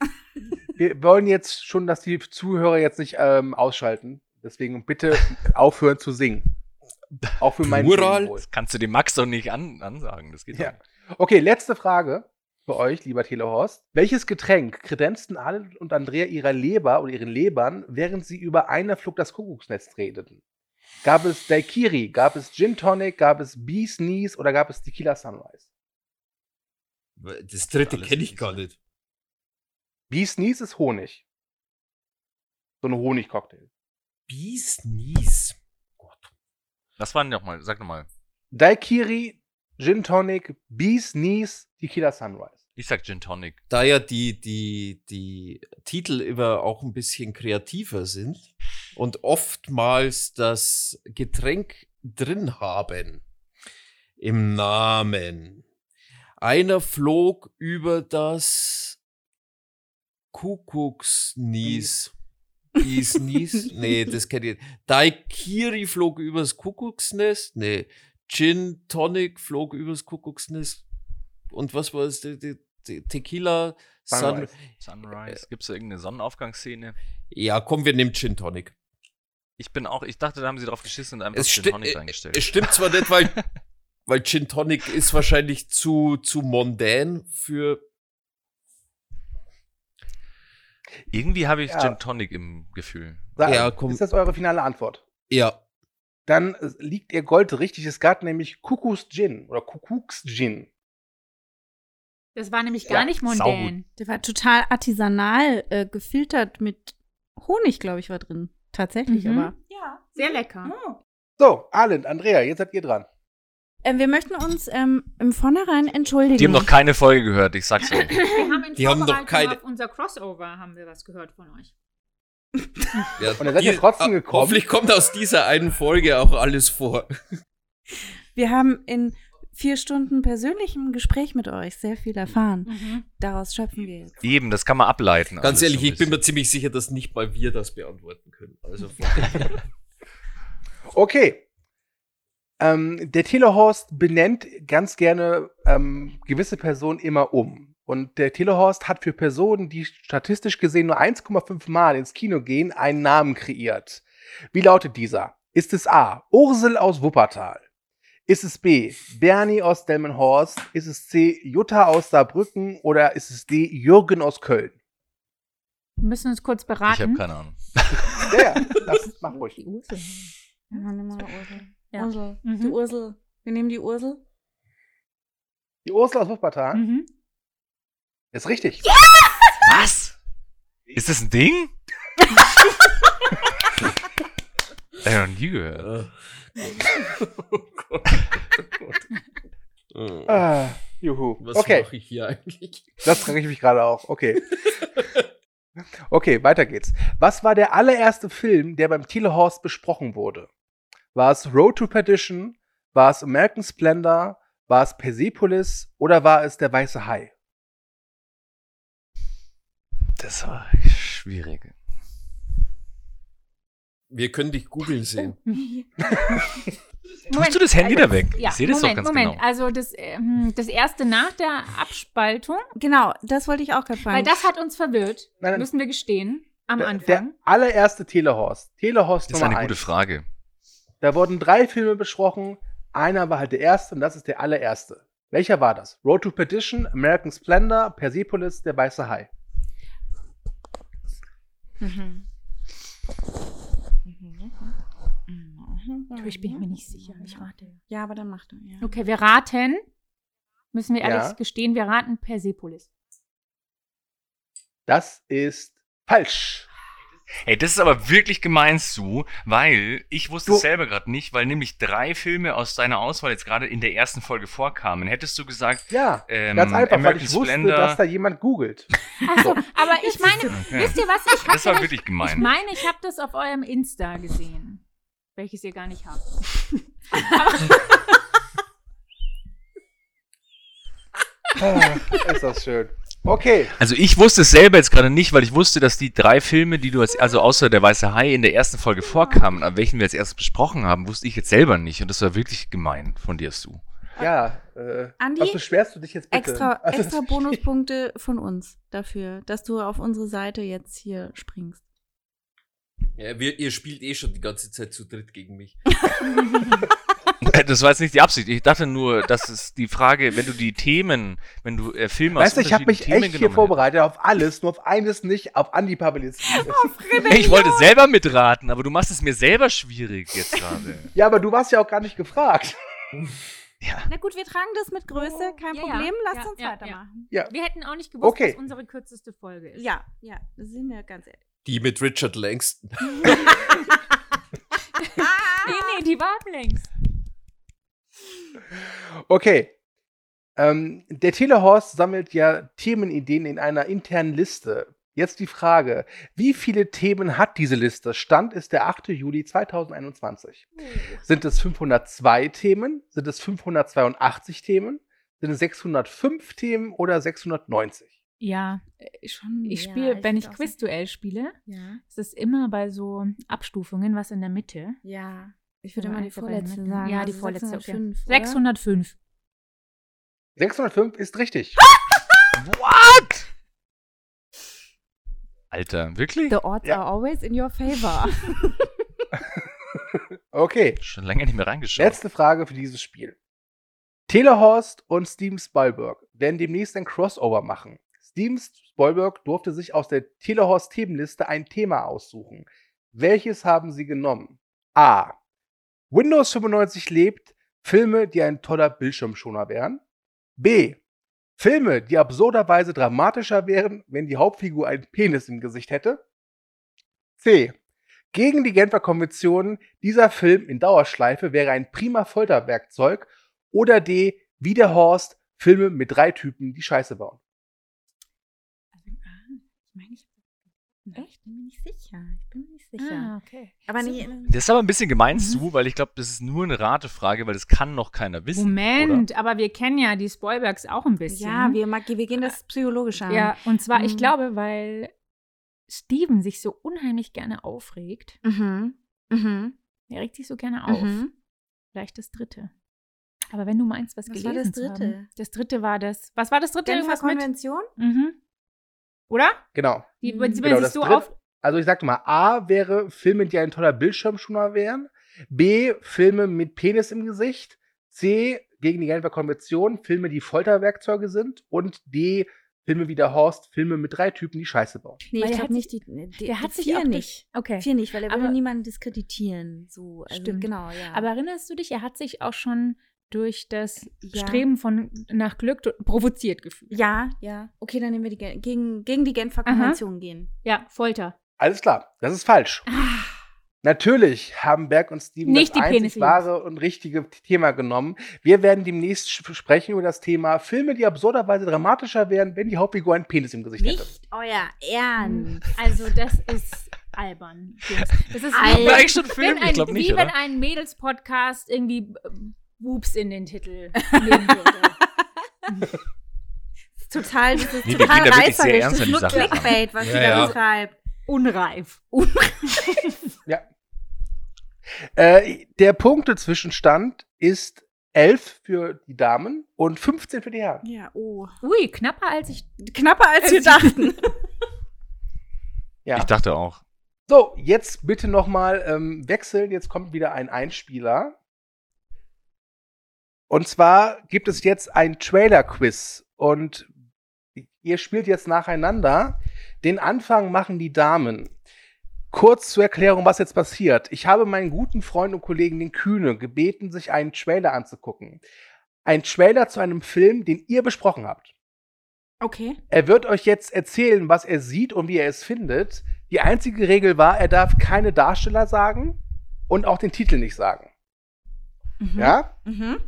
wir wollen jetzt schon, dass die Zuhörer jetzt nicht ähm, ausschalten. Deswegen bitte aufhören zu singen. Auch für mein Plural? Das kannst du dem Max doch nicht an, ansagen. Das geht Ja. nicht. Okay, letzte Frage für euch, lieber Telehorst. Welches Getränk kredenzten Adel und Andrea ihrer Leber oder ihren Lebern, während sie über einer Flug das Kuckucksnest redeten? Gab es Daiquiri, gab es Gin Tonic, gab es Bee's Knees oder gab es Tequila Sunrise? Das dritte Alles kenne ich gar nicht. Bee's Knees ist Honig. So ein Honigcocktail. Bees Knees. Gott. Was war denn nochmal? Sag nochmal. Daiquiri, Gin Tonic, Bee's Knees, Tequila Sunrise. Ich sag Gin Tonic. Da ja die, die, die Titel immer auch ein bisschen kreativer sind und oftmals das Getränk drin haben im Namen. Einer flog über das Kuckucksnies. Is Nies? Nee, das kennt ihr. Daikiri flog übers Kuckucksnest? Nee. Gin Tonic flog übers Kuckucksnest. Und was war es? Tequila Sun. Sunrise. Sunrise. Gibt es da irgendeine Sonnenaufgangsszene? Ja, komm, wir nehmen Gin Tonic. Ich bin auch, ich dachte, da haben sie drauf geschissen und einfach Es, Gin Tonic reingestellt. es stimmt zwar nicht, weil, weil Gin Tonic ist wahrscheinlich zu, zu mondän für. Irgendwie habe ich Ja. Gin Tonic im Gefühl. Sa- Ja, komm. Ist das eure finale Antwort? Ja. Dann äh, liegt ihr Gold richtig. Es gab nämlich Kuckucks Gin oder Kuckucks Gin. Das war nämlich Ja, gar nicht saugut. mondän. Der war total artisanal äh, gefiltert mit Honig, glaube ich, war drin. Tatsächlich, Mhm. aber. Ja. Sehr lecker. So, Arlen, Andrea, jetzt seid ihr dran. Ähm, wir möchten uns ähm, im Vornherein entschuldigen. Die haben noch keine Folge gehört, ich sag's euch. Wir haben in Die haben doch keine- auf unser Crossover haben wir was gehört von euch. ja Und dann seid ihr trotzdem gekommen. Hoffentlich kommt aus dieser einen Folge auch alles vor. Wir haben in vier Stunden persönlichem Gespräch mit euch sehr viel erfahren. Mhm. Daraus schöpfen wir jetzt. Eben, das kann man ableiten. Ganz alles ehrlich, ich bin mir ziemlich sicher, dass nicht mal wir das beantworten können. Also Okay. Ähm, der Telehorst benennt ganz gerne ähm, gewisse Personen immer um. Und der Telehorst hat für Personen, die statistisch gesehen nur 1,5 Mal ins Kino gehen, einen Namen kreiert. Wie lautet dieser? Ist es A. Ursel aus Wuppertal? Ist es B. Bernie aus Delmenhorst? Ist es C. Jutta aus Saarbrücken? Oder ist es D. Jürgen aus Köln? Wir müssen uns kurz Ich habe beraten. keine Ahnung. Ja, ja, das mach ruhig. Die Ursel. Ja, nimm mal Ursel. Ja. Ursel. Mhm. Die Ursel. Wir nehmen die Ursel. Die Ursel aus Wuppertal Mhm. ist richtig. Was? Ist das ein Ding? ich hab noch nie gehört. oh Gott. Oh. Ah, juhu. Was okay. mache ich hier eigentlich? Das frage ich mich gerade auch. Okay. Okay, weiter geht's. Was war der allererste Film, der beim Telehorst besprochen wurde? War es Road to Perdition? War es American Splendor? War es Persepolis? Oder war es Der Weiße Hai? Das war schwierig. Wir können dich googeln sehen. Tust du das Handy da weg? Ja, ich sehe das Moment, doch ganz Moment. genau. Also das, ähm, das erste nach der Abspaltung, Genau, das wollte ich auch gerade fragen. weil das hat uns verwirrt, Nein, nein. müssen wir gestehen, am Der, Anfang. der allererste Telehorst. Telehorst Das ist Nummer eine gute eins. Frage. Da wurden drei Filme besprochen. Einer war halt der erste und das ist der allererste. Welcher war das? Road to Perdition, American Splendor, Persepolis, Der Weiße Hai. Mhm. Du, ich bin mir nicht sicher, ich rate. Ja, aber dann macht er. Ja. Okay, wir raten, müssen wir ehrlich Ja. gestehen, wir raten Persepolis. Das ist falsch. Ey, das ist aber wirklich gemein, Sue, weil ich wusste Du- es selber gerade nicht, weil nämlich drei Filme aus deiner Auswahl jetzt gerade in der ersten Folge vorkamen. Hättest du gesagt, Ja, ähm, ganz einfach, weil American ich wusste, Splendor, dass da jemand googelt. Achso, aber ich meine, Okay. wisst ihr was? Ich Das war wirklich Ich gemein. meine, ich habe das auf eurem Insta gesehen, welches ihr gar nicht habt. Ah, ist das schön. Okay, Also ich wusste es selber jetzt gerade nicht, weil ich wusste, dass die drei Filme, die du als, also außer der Weiße Hai in der ersten Folge vorkamen, an welchen wir jetzt erst besprochen haben, wusste ich jetzt selber nicht. Und das war wirklich gemein von dir, Sue. ja. Äh, Andi? was beschwerst du dich jetzt bitte? Extra, Also, extra Bonuspunkte von uns dafür, dass du auf unsere Seite jetzt hier springst. Ja, wir, ihr spielt eh schon die ganze Zeit zu dritt gegen mich. Das war jetzt nicht die Absicht. Ich dachte nur, dass es die Frage, wenn du die Themen, wenn du äh, Filme Weißt du, ich habe mich unterschiedlichen echt hier vorbereitet auf alles, nur auf eines nicht, auf hättest. Ich wollte selber mitraten, aber du machst es mir selber schwierig jetzt gerade. ja, aber du warst ja auch gar nicht gefragt. Ja. Na gut, wir tragen das mit Größe, kein Ja, ja. Problem. Lasst Ja, uns ja, weitermachen. Ja. Wir hätten auch nicht gewusst, Okay. was unsere kürzeste Folge ist. Ja, ja, das sind wir ganz ehrlich. Die mit Richard Langston. Nee, nee, die war längst. Okay. Ähm, der Telehorst sammelt ja Themenideen in einer internen Liste. Jetzt die Frage, wie viele Themen hat diese Liste? Stand ist der 8. Juli 2021. Sind es 502 Themen? Sind es 582 Themen? Sind es 605 Themen oder 690? Ja, Schon. ich ja, spiele, wenn ich Quizduell spiele, Ja. ist es immer bei so Abstufungen, was in der Mitte. Ja. Ich würde mal die eins der vorletzte sagen. Ja, die also vorletzte, okay. 605, oder? 605. 605 ist richtig. What? Alter, wirklich? The odds Ja. are always in your favor. Okay, Schon lange nicht mehr reingeschaut. letzte Frage für dieses Spiel. Telehorst und Steven Spielberg werden demnächst ein Crossover machen. Steven Spielberg durfte sich aus der Telehorst-Themenliste ein Thema aussuchen. Welches haben sie genommen? A. Windows 95 lebt, Filme, die ein toller Bildschirmschoner wären. B. Filme, die absurderweise dramatischer wären, wenn die Hauptfigur einen Penis im Gesicht hätte. C. Gegen die Genfer Konvention, dieser Film in Dauerschleife wäre ein prima Folterwerkzeug. Oder D. Wie der Horst, Filme mit drei Typen, die Scheiße bauen. Ich meine, ich Echt? bin mir nicht sicher. Ich bin mir nicht sicher. Ah, okay. Aber So. nicht. Das ist aber ein bisschen gemein Mhm. zu, weil ich glaube, das ist nur eine Ratefrage, weil das kann noch keiner wissen. Moment, aber wir kennen ja die Spoilbergs auch ein bisschen. Ja, wir, wir gehen das psychologisch an. Ja, und zwar, ich Mhm. glaube, weil Steven sich so unheimlich gerne aufregt. Mhm. Mhm. Er regt sich so gerne auf. Mhm. Vielleicht das dritte. Aber wenn du meinst, was, Was war gelesen das zu dritte? Haben, das dritte war das. Was war das dritte? Genfer Irgendwas mit? Konvention? Mhm. Oder? Genau. Die, Mhm. die Genau, sich so auf. Also ich sagte mal, A wäre Filme, die ein toller Bildschirmschoner wären. B, Filme mit Penis im Gesicht. C, gegen die Genfer Konvention, Filme, die Folterwerkzeuge sind. Und D, Filme wie der Horst, Filme mit drei Typen, die Scheiße bauen. Nee, ich er glaube hat nicht die, die Der hat die sich auch durch- nicht. Okay. Vier nicht, weil er will Aber- niemanden diskreditieren. So, also, Stimmt. Genau, ja. Aber erinnerst du dich, er hat sich auch schon durch das Ja. Streben von nach Glück provoziert gefühlt. ja, ja. Okay, dann nehmen wir die Gen- gegen, gegen die Genfer Aha. Konvention gehen. Ja, Folter. Alles klar, das ist falsch. Natürlich haben Berg und Steven Nicht das einzig wahre und richtige Thema genommen. Wir werden demnächst sprechen über das Thema Filme, die absurderweise dramatischer wären, wenn die Hauptfigur einen Penis im Gesicht hätte. Nicht euer Ernst. Also, das ist albern. Das ist Alter. wie, War eigentlich schon wenn Film? ein, Ich glaube nicht, wie wenn oder? ein Mädels-Podcast irgendwie Boobs in den Titel nehmen würde. Total, das ist Nee, total reißerisch. Das ist nur. Clickbait, was Ja, ja. da beschreibt. Unreif. Ja. Äh, der Punktezwischenstand ist 11 für die Damen und 15 für die Herren. Ja, oh. Ui, knapper als ich. Knapper als wir dachten. Ja. Ich dachte auch. So, jetzt bitte nochmal ähm, wechseln. Jetzt kommt wieder ein Einspieler. Und zwar gibt es jetzt ein Trailer-Quiz. Und ihr spielt jetzt nacheinander. Den Anfang machen die Damen. Kurz zur Erklärung, was jetzt passiert. Ich habe meinen guten Freund und Kollegen, den Kühne, gebeten, sich einen Trailer anzugucken. Ein Trailer zu einem Film, den ihr besprochen habt. Okay. Er wird euch jetzt erzählen, was er sieht und wie er es findet. Die einzige Regel war, er darf keine Darsteller sagen und auch den Titel nicht sagen. Mhm. Ja? Mhm.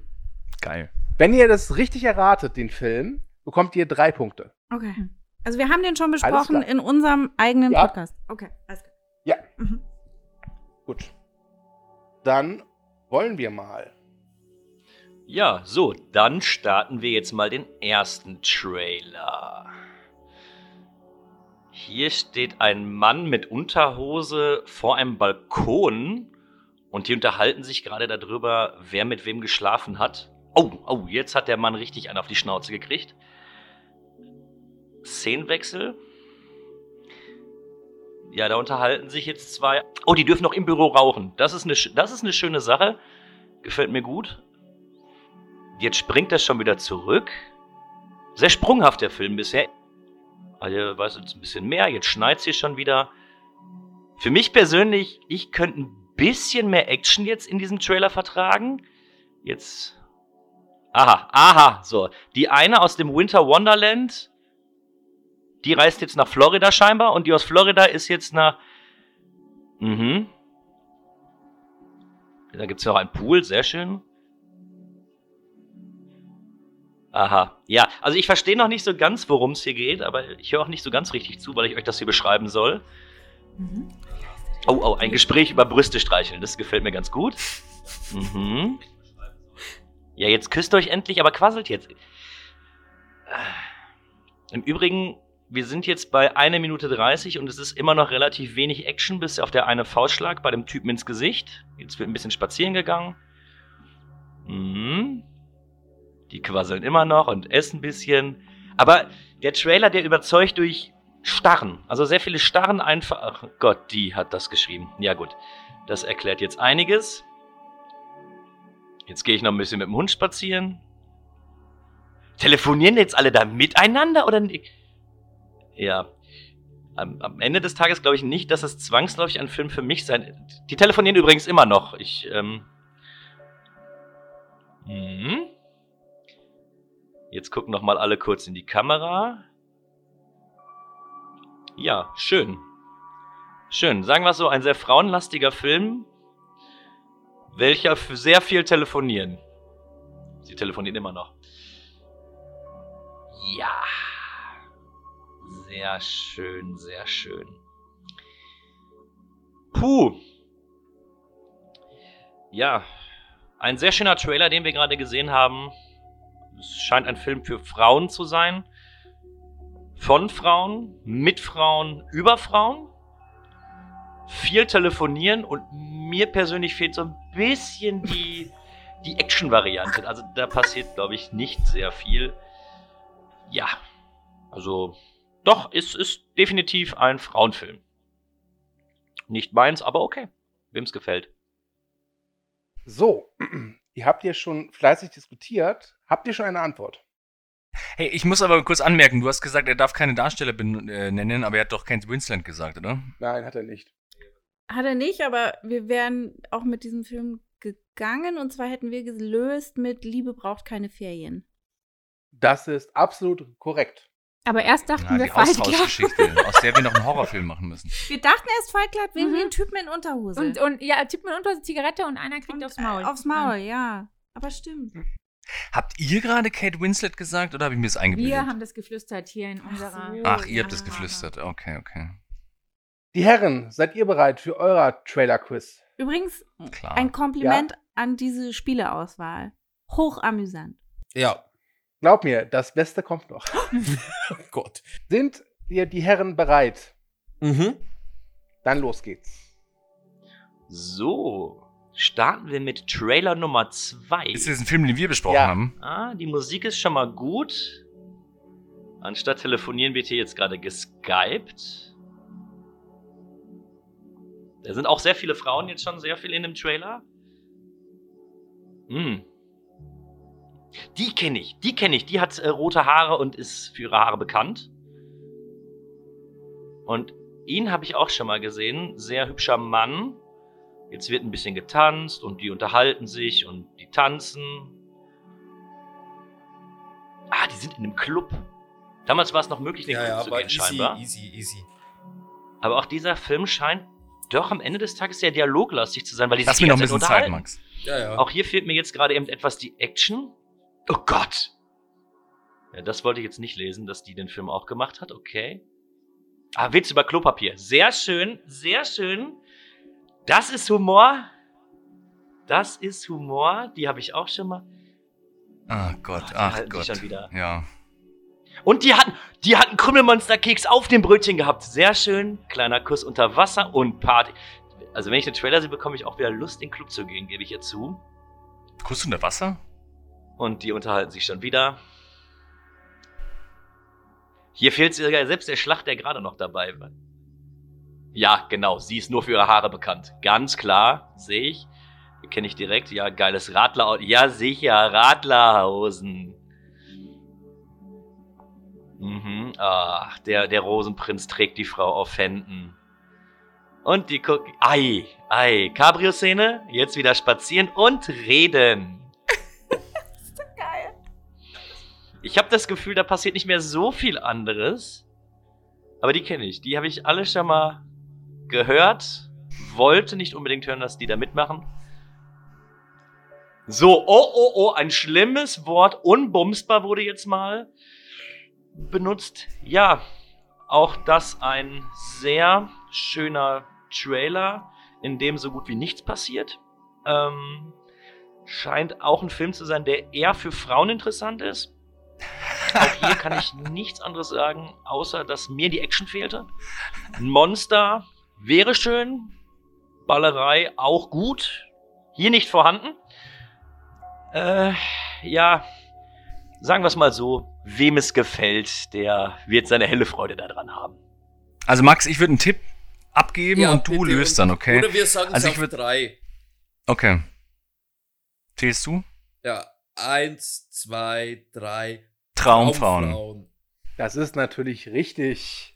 Geil. Wenn ihr das richtig erratet, den Film, bekommt ihr drei Punkte. Okay. Also wir haben den schon besprochen in unserem eigenen Ja. Podcast. Okay, alles klar. Ja. Mhm. Gut. Dann wollen wir mal. Ja, so, dann starten wir jetzt mal den ersten Trailer. Hier steht ein Mann mit Unterhose vor einem Balkon und die unterhalten sich gerade darüber, wer mit wem geschlafen hat. Oh, oh, jetzt hat der Mann richtig einen auf die Schnauze gekriegt. Szenenwechsel. Ja, da unterhalten sich jetzt zwei. Oh, die dürfen noch im Büro rauchen. Das ist eine, das ist eine schöne Sache. Gefällt mir gut. Jetzt springt das schon wieder zurück. Sehr sprunghaft der Film bisher. Also, weiß jetzt ein bisschen mehr. Jetzt schneit hier schon wieder. Für mich persönlich, ich könnte ein bisschen mehr Action jetzt in diesem Trailer vertragen. Jetzt. Aha, aha, so. Die eine aus dem Winter Wonderland, die reist jetzt nach Florida scheinbar und die aus Florida ist jetzt nach. Mhm. Da gibt es ja auch einen Pool, sehr schön. Aha, ja, also ich verstehe noch nicht so ganz, worum es hier geht, aber ich höre auch nicht so ganz richtig zu, weil ich euch das hier beschreiben soll. Mhm. Oh, oh, ein Gespräch über Brüste streicheln, das gefällt mir ganz gut. Mhm. Ja, jetzt küsst euch endlich, aber quasselt jetzt. Im Übrigen, wir sind jetzt bei 1 Minute 30 und es ist immer noch relativ wenig Action, bis auf der eine Faustschlag bei dem Typen ins Gesicht. Jetzt wird ein bisschen spazieren gegangen. Mhm. Die quasseln immer noch und essen ein bisschen. Aber der Trailer, der überzeugt durch Starren. Also sehr viele Starren einfach. Ach Gott, die hat das geschrieben. Ja, gut. Das erklärt jetzt einiges. Jetzt gehe ich noch ein bisschen mit dem Hund spazieren. Telefonieren jetzt alle da miteinander oder nicht? Ja. Am, am Ende des Tages glaube ich nicht, dass es zwangsläufig ein Film für mich sein. Die telefonieren übrigens immer noch. Ich, ähm. Mhm. Jetzt gucken noch mal alle kurz in die Kamera. Ja, schön. Schön. Sagen wir so, ein sehr frauenlastiger Film, welcher für sehr viel telefonieren. Sie telefonieren immer noch. Ja. Sehr schön, sehr schön. Puh. Ja, ein sehr schöner Trailer, den wir gerade gesehen haben. Es scheint ein Film für Frauen zu sein. Von Frauen, mit Frauen, über Frauen. Viel telefonieren und mir persönlich fehlt so ein bisschen die, die Action-Variante. Also da passiert, glaube ich, nicht sehr viel. Ja, also doch, es ist definitiv ein Frauenfilm. Nicht meins, aber okay. Wem's gefällt. So, ihr habt ja schon fleißig diskutiert. Habt ihr schon eine Antwort? Hey, ich muss aber kurz anmerken, du hast gesagt, er darf keine Darsteller ben- äh, nennen, aber er hat doch Kate Winslet gesagt, oder? Nein, hat er nicht. Hat er nicht, aber wir wären auch mit diesem Film gegangen und zwar hätten wir gelöst mit Liebe braucht keine Ferien. Das ist absolut korrekt. Aber erst dachten Ja, wir die Fight Club. Austauschgeschichte, aus der wir noch einen Horrorfilm machen müssen. Wir dachten erst Fight Club wegen Mhm. den Typen in Unterhose. Und, und ja, tippt man unter eine Zigarette und einer kriegt Und, aufs Maul. Äh, aufs Maul, ja. Aber stimmt. Habt ihr gerade Kate Winslet gesagt oder habe ich mir das eingebildet? Wir haben das geflüstert hier in unserer. so. Ach, ihr habt das geflüstert. Okay, okay. Die Herren, seid ihr bereit für euer Trailer-Quiz? Übrigens, Klar. ein Kompliment an diese Spieleauswahl. Hochamüsant. Ja. Glaub mir, das Beste kommt noch. Oh Gott. Sind ihr die Herren bereit? Mhm. Dann los geht's. So, starten wir mit Trailer Nummer 2. Ist das ein Film, den wir besprochen Ja. haben? Ah, die Musik ist schon mal gut. Anstatt telefonieren wird hier jetzt gerade geskypt. Da sind auch sehr viele Frauen jetzt schon sehr viel in dem Trailer. Hm. Die kenne ich, die kenne ich. Die hat äh, rote Haare und ist für ihre Haare bekannt. Und ihn habe ich auch schon mal gesehen. Sehr hübscher Mann. Jetzt wird ein bisschen getanzt und die unterhalten sich und die tanzen. Ah, die sind in einem Club. Damals war es noch möglich, den Ja, Club ja, zu aber gehen, easy, scheinbar. easy, easy. Aber auch dieser Film scheint doch am Ende des Tages sehr dialoglastig zu sein, weil die Lass sich mir noch ein ganze bisschen Zeit. Max. Ja, ja. Auch hier fehlt mir jetzt gerade eben etwas die Action. Oh Gott! Ja, das wollte ich jetzt nicht lesen, dass die den Film auch gemacht hat, okay. Ah, Witz über Klopapier. Sehr schön, sehr schön. Das ist Humor. Das ist Humor. Die habe ich auch schon mal. Ach Gott, Oh, die ach Gott. schon wieder. Ja. Und die hatten, die hatten Krümmelmonsterkeks auf dem Brötchen gehabt. Sehr schön. Kleiner Kuss unter Wasser und Party. Also wenn ich den Trailer sehe, bekomme ich auch wieder Lust, in den Club zu gehen, gebe ich ihr zu. Kuss unter Wasser? Und die unterhalten sich schon wieder. Hier fehlt sogar selbst der Schlacht, der gerade noch dabei war. Ja, genau. Sie ist nur für ihre Haare bekannt. Ganz klar, sehe ich. Kenne ich direkt. Ja, geiles Radler. Ja, sicher, Radlerhosen. Mhm. Ach, der, der Rosenprinz trägt die Frau auf Händen. Und die guckt. Ei, ei. Cabrio-Szene. Jetzt wieder spazieren und reden. Ich habe das Gefühl, da passiert nicht mehr so viel anderes. Aber die kenne ich. Die habe ich alle schon mal gehört. Wollte nicht unbedingt hören, dass die da mitmachen. So, oh, oh, oh, ein schlimmes Wort. Unbumsbar wurde jetzt mal benutzt. Ja, auch das ein sehr schöner Trailer, in dem so gut wie nichts passiert. Ähm, scheint auch ein Film zu sein, der eher für Frauen interessant ist. Auch hier kann ich nichts anderes sagen, außer dass mir die Action fehlte. Ein Monster wäre schön, Ballerei auch gut. Hier nicht vorhanden. Äh, ja, sagen wir es mal so, wem es gefällt, der wird seine helle Freude daran haben. Also Max, ich würde einen Tipp abgeben Ja, und du löst dann, okay? Oder wir sagen Also es ich auf würd- drei. Okay. Zählst du? Ja, eins, zwei, drei. Traumfrauen. Traumfrauen. Das ist natürlich richtig.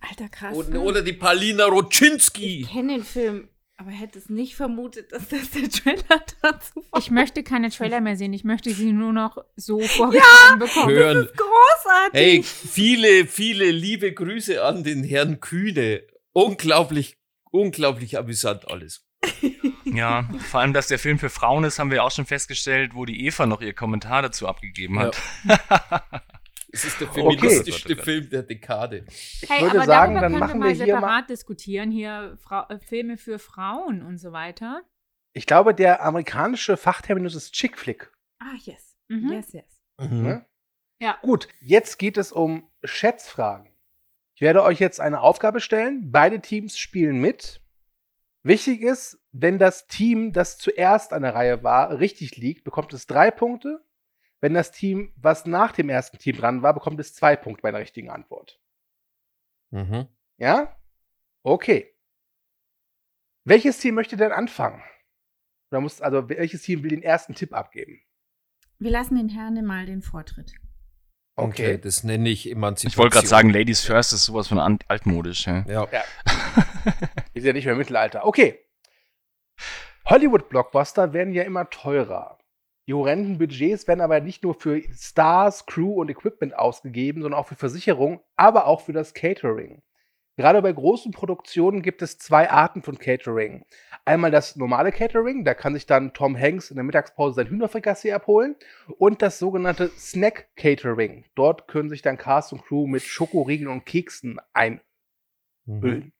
Alter, krass. Oder, ne? oder die Palina Roczynski. Ich kenne den Film, aber hätte es nicht vermutet, dass das der Trailer dazu war. Ich möchte keine Trailer mehr sehen. Ich möchte sie nur noch so vorgetragen bekommen. Hören. Großartig. Hey, viele, viele liebe Grüße an den Herrn Kühne. Unglaublich, unglaublich amüsant alles. Ja, vor allem, dass der Film für Frauen ist, haben wir auch schon festgestellt, wo die Eva noch ihr Kommentar dazu abgegeben hat. Es ist der Okay. feministischste Film der Dekade. Ich Hey, würde aber sagen, darüber dann können machen wir wir mal hier separat mal. diskutieren. Hier Frau, äh, Filme für Frauen und so weiter. Ich glaube, der amerikanische Fachterminus ist Chick Flick. Ah, yes. Mhm. Yes, yes. Ne? Ja. Gut, jetzt geht es um Schätzfragen. Ich werde euch jetzt eine Aufgabe stellen. Beide Teams spielen mit. Wichtig ist, wenn das Team, das zuerst an der Reihe war, richtig liegt, bekommt es drei Punkte. Wenn das Team, was nach dem ersten Team dran war, bekommt es zwei Punkte bei einer richtigen Antwort. Mhm. Ja? Okay. Welches Team möchte denn anfangen? Oder muss, also welches Team will den ersten Tipp abgeben? Wir lassen den Herrn mal den Vortritt. Okay, das nenne ich Emanzipation. Ich wollte gerade sagen, Ladies First ist sowas von altmodisch. Ja. Ja. Ja. Ist ja nicht mehr Mittelalter. Okay. Hollywood-Blockbuster werden ja immer teurer. Die horrenden Budgets werden aber nicht nur für Stars, Crew und Equipment ausgegeben, sondern auch für Versicherung, aber auch für das Catering. Gerade bei großen Produktionen gibt es zwei Arten von Catering. Einmal das normale Catering, da kann sich dann Tom Hanks in der Mittagspause sein Hühnerfrikassee abholen. Und das sogenannte Snack Catering. Dort können sich dann Cast und Crew mit Schokoriegeln und Keksen ein Mhm.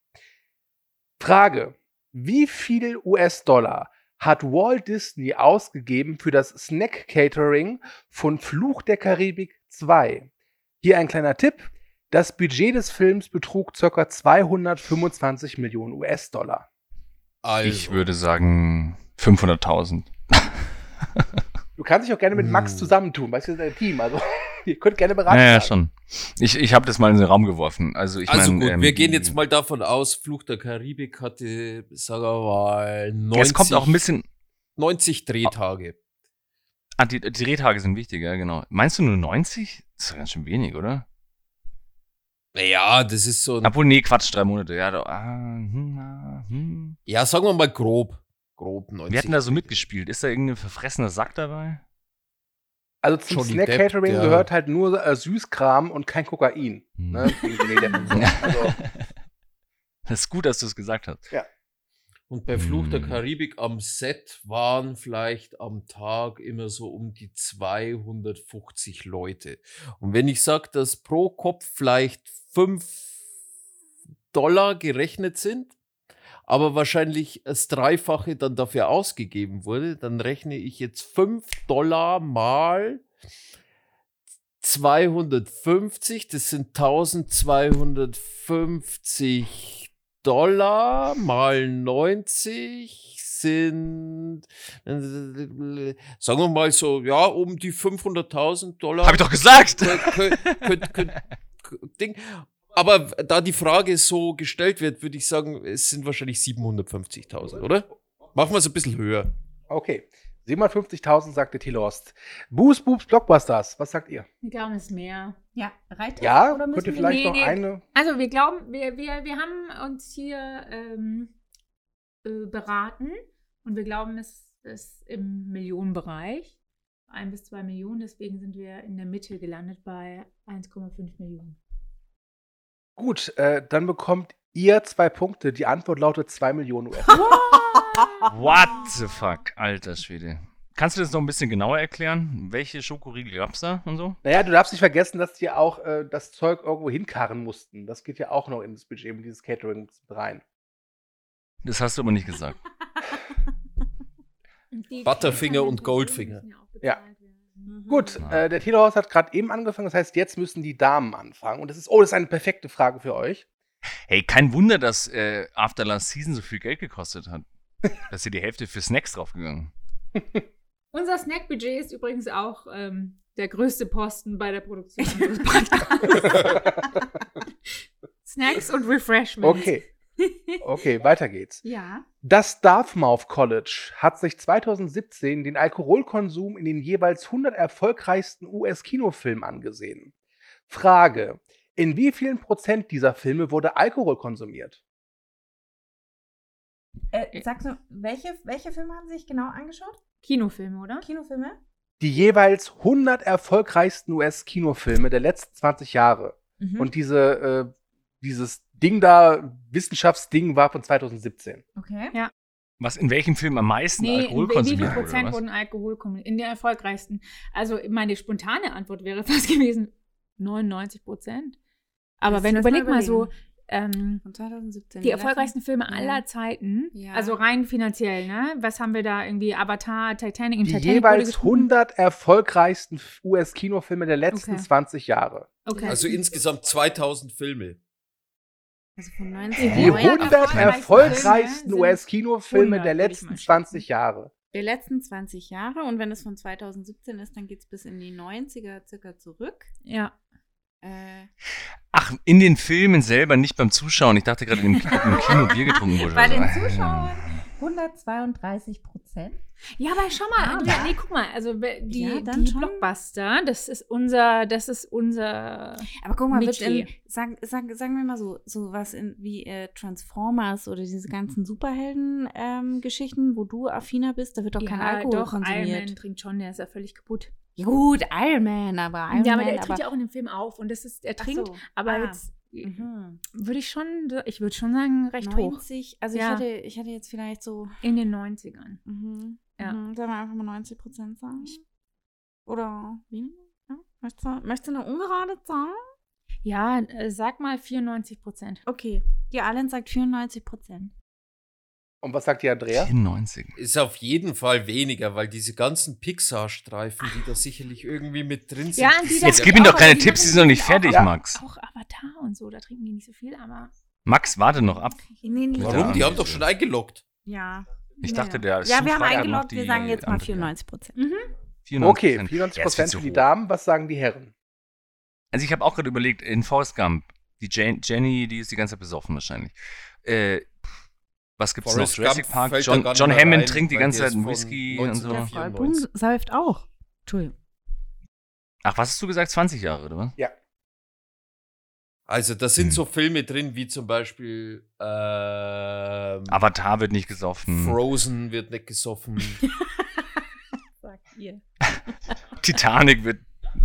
Frage: Wie viel US-Dollar hat Walt Disney ausgegeben für das Snack Catering von Fluch der Karibik 2? Hier ein kleiner Tipp. Das Budget des Films betrug ca. 225 Millionen US-Dollar. Also, Ich würde sagen 500.000. Du kannst dich auch gerne mit Max Hm. zusammentun, weißt du, das ist ein Team. Also, ihr könnt gerne beraten. Ja, ja, werden. schon. Ich, ich habe das mal in den Raum geworfen. Also, ich also mein, gut, ähm, wir gehen jetzt mal davon aus, Fluch der Karibik hatte, sagen wir mal, 90, Es kommt auch ein bisschen. 90 Drehtage. Ah, die, die Drehtage sind wichtig, ja, genau. Meinst du nur 90? Das ist ja ganz schön wenig, oder? Naja, das ist so ein, Obwohl, nee, Quatsch, drei Monate. Ja, da, ah, hm, ah, hm. ja, sagen wir mal grob. Grob 90. Wir hatten da so mitgespielt. Ist da irgendein verfressener Sack dabei? Also zum Johnny Snack Depp, Catering der- gehört halt nur äh, Süßkram und kein Kokain. Hm. Ne? Depp. Also, Das ist gut, dass du es gesagt hast. Und bei Fluch der Hm. Karibik am Set waren vielleicht am Tag immer so um die 250 Leute. Und wenn ich sage, dass pro Kopf vielleicht 5 Dollar gerechnet sind, aber wahrscheinlich das Dreifache dann dafür ausgegeben wurde, dann rechne ich jetzt 5 Dollar mal 250, das sind 1250 Dollar mal 90 sind, sagen wir mal so, ja, um die 500.000 Dollar. Hab ich doch gesagt! Kö- kö- kö- kö- Ding. Aber da die Frage so gestellt wird, würde ich sagen, es sind wahrscheinlich 750.000, oder? Machen wir es ein bisschen höher. okay. 750.000 sagte Telost. Boos Boobs Blockbusters, was sagt ihr? Wir glauben, es ist mehr. Ja, reicht das? Ja, Oder müssen könnt ihr wir- vielleicht Nee, noch nee. eine. Also wir glauben, wir, wir, wir haben uns hier ähm, äh, beraten und wir glauben, es ist im Millionenbereich. Ein bis zwei Millionen, deswegen sind wir in der Mitte gelandet bei 1,5 Millionen. Gut, äh, dann bekommt ihr zwei Punkte. Die Antwort lautet 2 Millionen US. What the fuck, alter Schwede. Kannst du das noch ein bisschen genauer erklären? Welche Schokoriegel gab's da und so? naja, du darfst nicht vergessen, dass die auch äh, das Zeug irgendwo hinkarren mussten. Das geht ja auch noch ins Budget mit dieses Catering rein. Das hast du aber nicht gesagt. Butterfinger und Goldfinger. ja Mhm. Gut, äh, der Telehorst hat gerade eben angefangen, das heißt, jetzt müssen die Damen anfangen. Und das ist, oh, das ist eine perfekte Frage für euch. Hey, kein Wunder, dass äh, After Last Season so viel Geld gekostet hat. Da ist hier die Hälfte für Snacks draufgegangen. Unser Snackbudget ist übrigens auch ähm, der größte Posten bei der Produktion unseres Podcasts. Snacks und Refreshments. Okay, okay, weiter geht's. Ja. Das Dartmouth College hat sich 2017 den Alkoholkonsum in den jeweils 100 erfolgreichsten US-Kinofilmen angesehen. Frage: In wie vielen Prozent dieser Filme wurde Alkohol konsumiert? Äh, sagst du, welche, welche Filme haben Sie sich genau angeschaut? Kinofilme, oder? Kinofilme? Die jeweils 100 erfolgreichsten US-Kinofilme der letzten 20 Jahre. Mhm. Und diese, äh, dieses Ding da, Wissenschaftsding, war von 2017. okay. Ja. Was in welchem Film am meisten Nee, in, Alkohol in wie viel konsumiert wurde? Prozent oder was? wurden Alkohol konsumiert? In den erfolgreichsten. Also meine spontane Antwort wäre fast gewesen 99 Prozent. Aber Lass- wenn mal überleg mal so, ähm, Von 2017. die erfolgreichsten Filme Ja. aller Zeiten, Ja. also rein finanziell, ne? Was haben wir da irgendwie? Avatar, Titanic, im Die Titanic jeweils getrunken? 100 erfolgreichsten US-Kinofilme der letzten Okay. 20 Jahre. Okay. Also insgesamt 2000 Filme. Also von Die 19. Die Neue 100 erfolgreichsten erfolgreichsten Filme US-Kinofilme 100, der letzten mal schätzen. 20 Jahre. der letzten 20 Jahre. Und wenn es von 2017 ist, dann geht es bis in die 90er circa zurück. ja. Äh, Ach, in den Filmen selber, nicht beim Zuschauen. Ich dachte gerade, im, im Kino Bier getrunken wurde. bei den. Zuschauern 132 Prozent. Ja, aber schau mal, Aber- nee, guck mal, also die, Ja, die. Blockbuster, das ist unser, das ist unser Aber guck mal, wird in, sag, sag, sagen wir mal so, so was in, wie äh, Transformers oder diese ganzen Superhelden-Geschichten, wo du affiner bist, da wird doch kein Alkohol doch, Iron Man konsumiert. trinkt schon, der ist ja völlig kaputt. Ja, gut, Iron Man, aber Iron ja, aber Man, der tritt ja auch in dem Film auf und das ist, er trinkt, so. aber Ah. jetzt Mhm. würde ich schon, ich würde schon sagen, recht hoch. 90, also Ja. ich, hätte, ich hätte jetzt vielleicht so, In den 90ern. mhm, Ja. mhm, sollen wir einfach mal 90 Prozent sagen? Oder weniger? Ja? Möchtest, du, möchtest du eine ungerade Zahl? Ja, äh, sag mal 94 Prozent. Okay, die Allen sagt 94 Prozent. Und was sagt die Andrea? 94. Ist auf jeden Fall weniger, weil diese ganzen Pixar-Streifen, die da sicherlich irgendwie mit drin sind. Ja, Jetzt gib ihm doch keine Tipps, die sind noch nicht auch- fertig, Ja. Max. Auch Avatar und so, da trinken die nicht so viel, aber Max, warte noch ab. Nee, nee. Warum? Die Ja. haben doch schon eingeloggt. Ja. Ich dachte, der Ja, wir haben eingeloggt, wir sagen jetzt mal andere- 94 Prozent. 94%. Okay, Ja, 94 ist viel Prozent für die. Damen. Was sagen die Herren? Also ich habe auch gerade überlegt, in Forrest Gump, die Jen Jenny, die ist die ganze Zeit besoffen wahrscheinlich. Äh, was gibt's Forrest noch? Jurassic Gump Park, John, John Hammond rein, trinkt die ganze der Zeit ist Whisky und so. 1994. Boom säuft auch. Entschuldigung. Ach, was hast du gesagt? 20 Jahre, oder was? Also, da sind Hm. so Filme drin, wie zum Beispiel ähm, Avatar wird nicht gesoffen. Frozen wird nicht gesoffen. Sagt ihr. Titanic wird.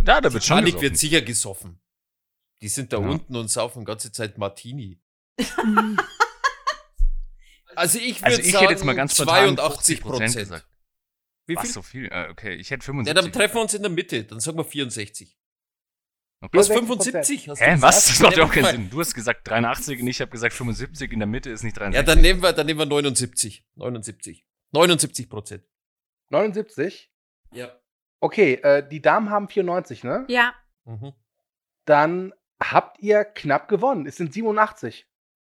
Ja, da wird schon Titanic gesoffen. wird sicher gesoffen. Die sind da Ja. unten und saufen ganze Zeit Martini. also ich würde Also ich sagen, hätte jetzt mal ganz spontan 82 50 Prozent. gesagt. Wie Was, viel? so viel? Äh, okay, ich hätte Ja, 75. dann treffen wir uns in der Mitte. Dann sagen wir 64. Okay. Was, 64%? 75? Hast du Hä, gesagt? was? Das macht ja auch keinen Sinn. Du hast gesagt 83 und ich habe gesagt 75. In der Mitte ist nicht 63. Ja, dann nehmen wir, dann nehmen wir 79. 79. 79 Prozent. 79? Ja. Okay, äh, die Damen haben 94, ne? Ja. Mhm. Dann habt ihr knapp gewonnen. Es sind 87.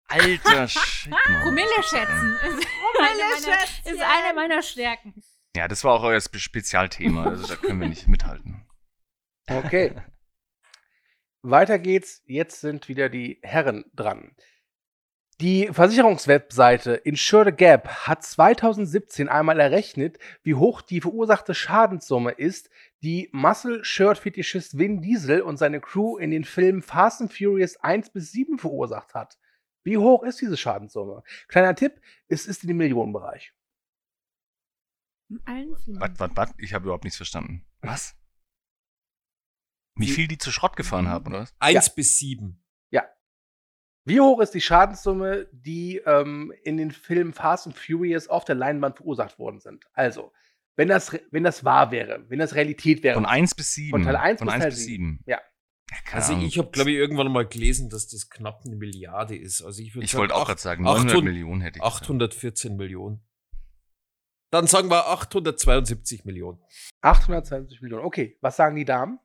Alter Shit. Promille schätzen ist, eine meiner, ist eine meiner Stärken. Ja, das war auch euer Spe Spezialthema. Also da können wir nicht mithalten. Okay. Weiter geht's. Jetzt sind wieder die Herren dran. Die Versicherungswebseite Insure the Gap hat 2017 einmal errechnet, wie hoch die verursachte Schadenssumme ist, die Muscle-Shirt-Fetischist Vin Diesel und seine Crew in den Filmen Fast and Furious 1 bis 7 verursacht hat. Wie hoch ist diese Schadenssumme? Kleiner Tipp, es ist in dem Millionenbereich. In allen Filmen. Was, was, was? Ich habe überhaupt nichts verstanden. Was? Wie viel die zu Schrott gefahren haben, oder was? 1 bis 7. Wie hoch ist die Schadenssumme, die ähm, in den Filmen Fast and Furious auf der Leinwand verursacht worden sind? Also, wenn das, wenn das wahr wäre, wenn das Realität wäre. Von 1 bis 7. Von Teil 1 Von bis 1 Teil bis 7. 7. Ja. Also ich habe, glaube ich, irgendwann mal gelesen, dass das knapp eine Milliarde ist. Also ich würde Ich wollte auch gerade sagen, 900 800 Millionen hätte ich gesagt. 814 Millionen. Dann sagen wir 872 Millionen. 820 Millionen. Okay, was sagen die Damen?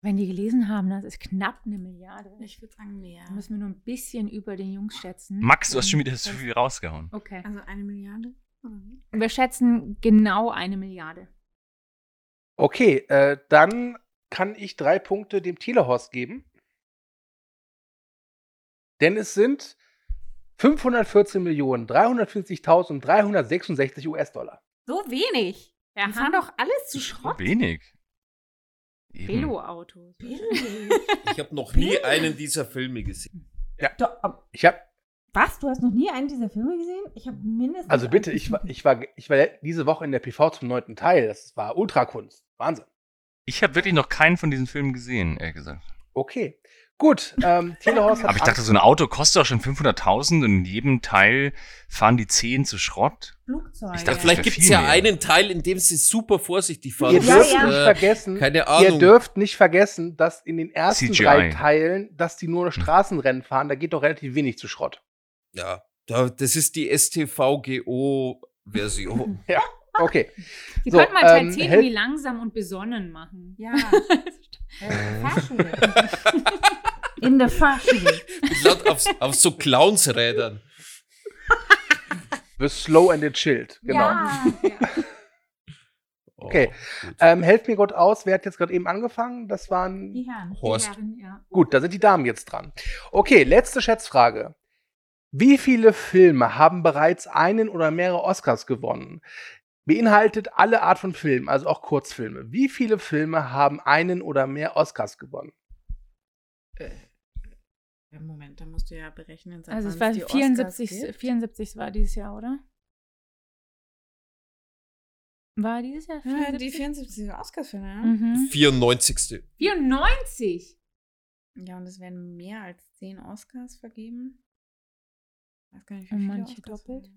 Wenn die gelesen haben, das ist knapp eine Milliarde. Ich würde sagen mehr. Da müssen wir nur ein bisschen über den Jungs schätzen. Max, du hast schon wieder Das- so viel rausgehauen. Okay. Also eine Milliarde? Oder wie? Wir schätzen genau eine Milliarde. Okay, äh, dann kann ich drei Punkte dem Telehorst geben. Denn es sind 514 Millionen 340.366 US-Dollar. So wenig. Ja, Die fahren doch alles zu Schrott. Wenig. Eben. Velo-Autos. Ich habe noch nie einen dieser Filme gesehen. Doch, ab- Ich habe, was? Du hast noch nie einen dieser Filme gesehen? Ich habe mindestens. also bitte, ich war, ich war, ich war diese Woche in der PV zum neunten Teil. Das war Ultrakunst. Wahnsinn. Ich habe wirklich noch keinen von diesen Filmen gesehen, ehrlich gesagt. Okay. Gut, ähm, Telehorst hat Aber ich dachte, so ein Auto kostet auch schon 500.000 und in jedem Teil fahren die 10 zu Schrott. Flugzeug. Ich Ja, dachte, vielleicht gibt es ja mehr. einen Teil, in dem sie super vorsichtig fahren. Ihr Ja, dürft ja. nicht Äh, vergessen, keine ihr Ahnung. dürft nicht vergessen, dass in den ersten CGI. drei Teilen, dass die nur Straßenrennen fahren, da geht doch relativ wenig zu Schrott. Ja, da, das ist die STVGO-Version. Okay. Sie So, könnten mal Teil ähm, 10 Hel- irgendwie langsam und besonnen machen. Ja. äh, Fahrschule. In der Fahrschule. Laut auf, auf so Clownsrädern. The Slow and the Chilled. Genau. Ja. Okay. Oh, gut. Ähm, helft mir Gott aus, wer hat jetzt gerade eben angefangen? Das waren. Die Herren. Horst. Herren, ja. Gut, da sind die Damen jetzt dran. Okay, letzte Schätzfrage. Wie viele Filme haben bereits einen oder mehrere Oscars gewonnen? Beinhaltet alle Art von Filmen, also auch Kurzfilme. Wie viele Filme haben einen oder mehr Oscars gewonnen? Ja, Moment, da musst du ja berechnen. seit Also es war die Oscars 74, gibt. 74 war dieses Jahr, oder? War dieses Jahr Ja, die 74? 74 Oscars-Filme, ja. Mhm. 94. 94! Ja, und es werden mehr als 10 Oscars vergeben. Ich weiß gar nicht, wie viele manche Oscars doppelt?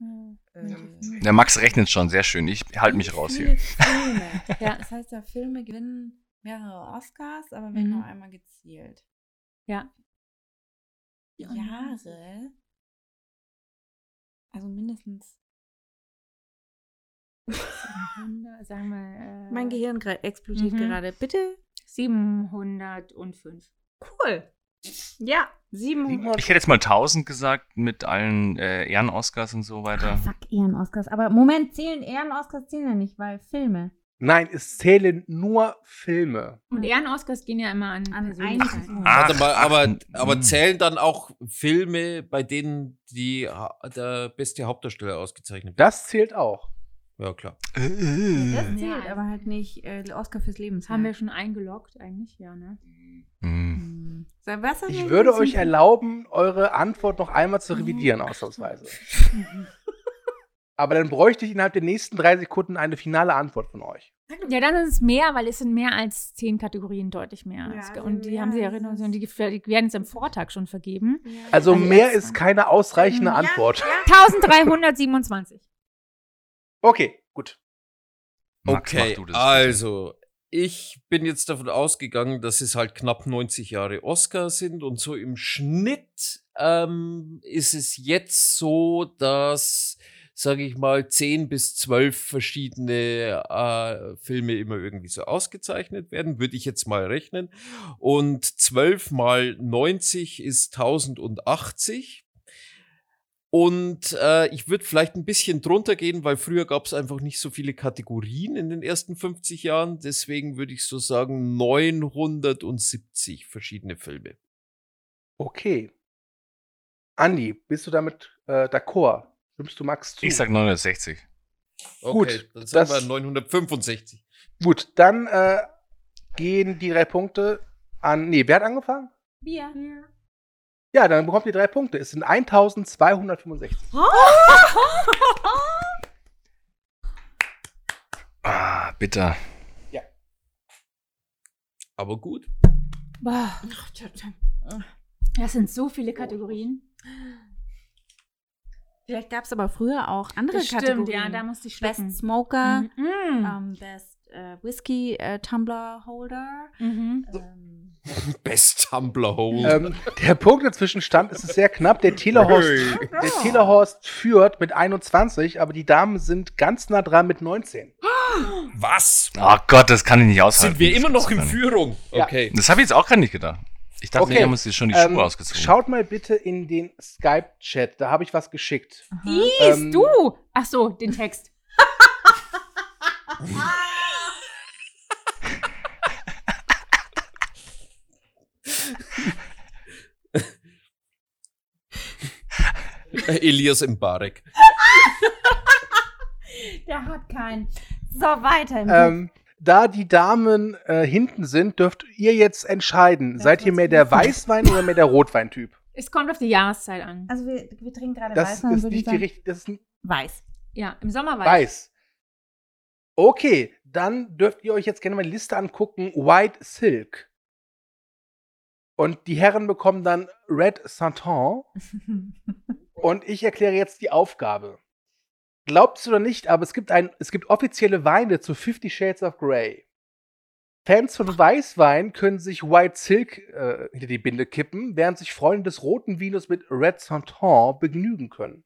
Ja. Äh, Der Max rechnet schon, sehr schön. Ich halte mich raus hier. Filme. ja, das heißt, ja, Filme gewinnen mehrere Oscars, aber werden Mhm. nur einmal gezielt. Ja. Jahre. Also mindestens. 700, sagen wir. Äh, Mein Gehirn explodiert Mhm. gerade. Bitte? 705. Cool. Ja, 700. Ich hätte jetzt mal 1000 gesagt mit allen äh, Ehren-Oscars und so Ah, weiter. fuck, Ehren-Oscars. Aber Moment, zählen Ehren-Oscars zählen ja nicht, weil Filme. Nein, es zählen nur Filme. Und Ehren-Oscars gehen ja immer an, An. Ach, Warte mal, aber, mm. aber zählen dann auch Filme, bei denen die, der beste Hauptdarsteller ausgezeichnet wird? Das zählt auch. Ja, klar. Das Ja, zählt, also- aber halt nicht äh, Oscar fürs Leben. Das haben wir schon eingeloggt eigentlich, ja, ne? Hm. Haben Ich würde euch erlauben, eure Antwort noch einmal zu revidieren, ausnahmsweise. Aber dann bräuchte ich innerhalb der nächsten drei Sekunden eine finale Antwort von euch. Ja, dann ist es mehr, weil es sind mehr als zehn Kategorien, deutlich mehr. Ja, also und die mehr haben sie ja und die, die werden jetzt am Vortag schon vergeben. Ja. Also Also mehr ist keine ausreichende Ja, Antwort. Ja, 1327. Okay, gut. Max, mach Okay, du das. also ich bin jetzt davon ausgegangen, dass es halt knapp 90 Jahre Oscar sind und so im Schnitt ähm, ist es jetzt so, dass, sage ich mal, 10 bis 12 verschiedene äh, Filme immer irgendwie so ausgezeichnet werden, würde ich jetzt mal rechnen. Und 12 mal 90 ist 1080. Und äh, ich würde vielleicht ein bisschen drunter gehen, weil früher gab es einfach nicht so viele Kategorien in den ersten 50 Jahren. Deswegen würde ich so sagen 970 verschiedene Filme. Okay. Andi, bist du damit äh, d'accord? Stimmst du Max zu? Ich sag 960. Okay, Gut, dann sagen das- wir 965. Gut, dann äh, gehen die drei Punkte an. Nee, wer hat angefangen? Wir. Ja, dann bekommt ihr drei Punkte. Es sind 1265. Ah, bitter. Aber gut. Boah, das sind so viele Kategorien. Vielleicht gab es aber früher auch andere Das stimmt, Kategorien. ja, da musste ich schlucken. Best Smoker, Mhm. ähm, Best äh, Whisky äh, Tumbler Holder. Mhm. Ähm, Best Tumblr Hole. Ähm, der Punkt dazwischen stand, es ist sehr knapp. Der Telehorst, der Telehorst führt mit 21, aber die Damen sind ganz nah dran mit 19. Was? Oh Gott, das kann ich nicht aushalten. Sind wir immer noch in. Führung? Ja. Okay. Das habe ich jetzt auch gar nicht gedacht. Ich dachte, Okay, wir haben uns jetzt schon die Schuhe Ähm, ausgezogen. Schaut mal bitte in den Skype-Chat, da habe ich was geschickt. Lies Ähm, du! Ach so, den Text. Elias Mbarek. Der hat keinen. So, weiter. im Ähm, da die Damen äh, hinten sind, dürft ihr jetzt entscheiden. Seid ihr mehr der Weißwein oder mehr der Rotweintyp? Es kommt auf die Jahreszeit an. Also wir, wir trinken gerade Das weiß, dann ist nicht die sagen, richtige. Das ist ein weiß. Ja, im Sommer weiß. Weiß. Okay, dann dürft ihr euch jetzt gerne mal die Liste angucken. White Silk. Und die Herren bekommen dann Red Santon. Und ich erkläre jetzt die Aufgabe. Glaubt es oder nicht, aber es gibt, ein, es gibt offizielle Weine zu Fifty Shades of Grey. Fans von Weißwein können sich White Silk äh, hinter die Binde kippen, während sich Freunde des roten Vinos mit Red Santon begnügen können.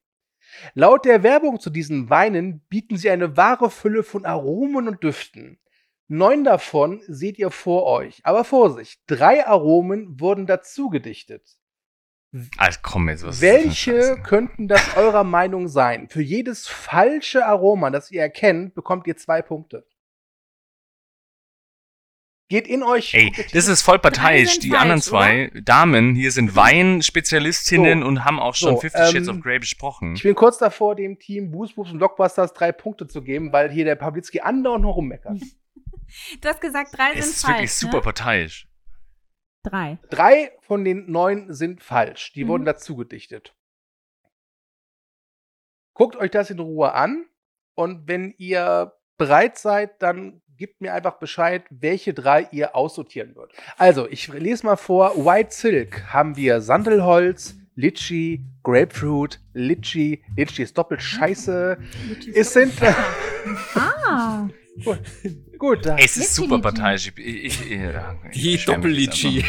Laut der Werbung zu diesen Weinen bieten sie eine wahre Fülle von Aromen und Düften. Neun davon seht ihr vor euch. Aber Vorsicht, drei Aromen wurden dazu gedichtet. Also komm jetzt, was ist das Welche könnten das eurer Meinung sein? Für jedes falsche Aroma, das ihr erkennt, bekommt ihr zwei Punkte. Geht in euch. Ey, das ist voll parteiisch. Die falsch, anderen zwei Damen hier sind Weinspezialistinnen So. und haben auch schon So, 50 Shades ähm, of Grey besprochen. Ich bin kurz davor, dem Team Boost und Blockbusters drei Punkte zu geben, weil hier der Pawlitzki andauernd noch rummeckert. Du hast gesagt, drei Es sind ist falsch. wirklich super ne? parteiisch. Drei. Drei von den neun sind falsch. Die Mhm. wurden dazu gedichtet. Guckt euch das in Ruhe an und wenn ihr bereit seid, dann gebt mir einfach Bescheid, welche drei ihr aussortieren würdet. Also, ich lese mal vor. White Silk haben wir Sandelholz, Litchi, Grapefruit, Litchi. Litchi ist doppelt scheiße. Es sind. Ah. Gut, gut, Es ist super parteiisch. Ich, ich, ich, Die einfach.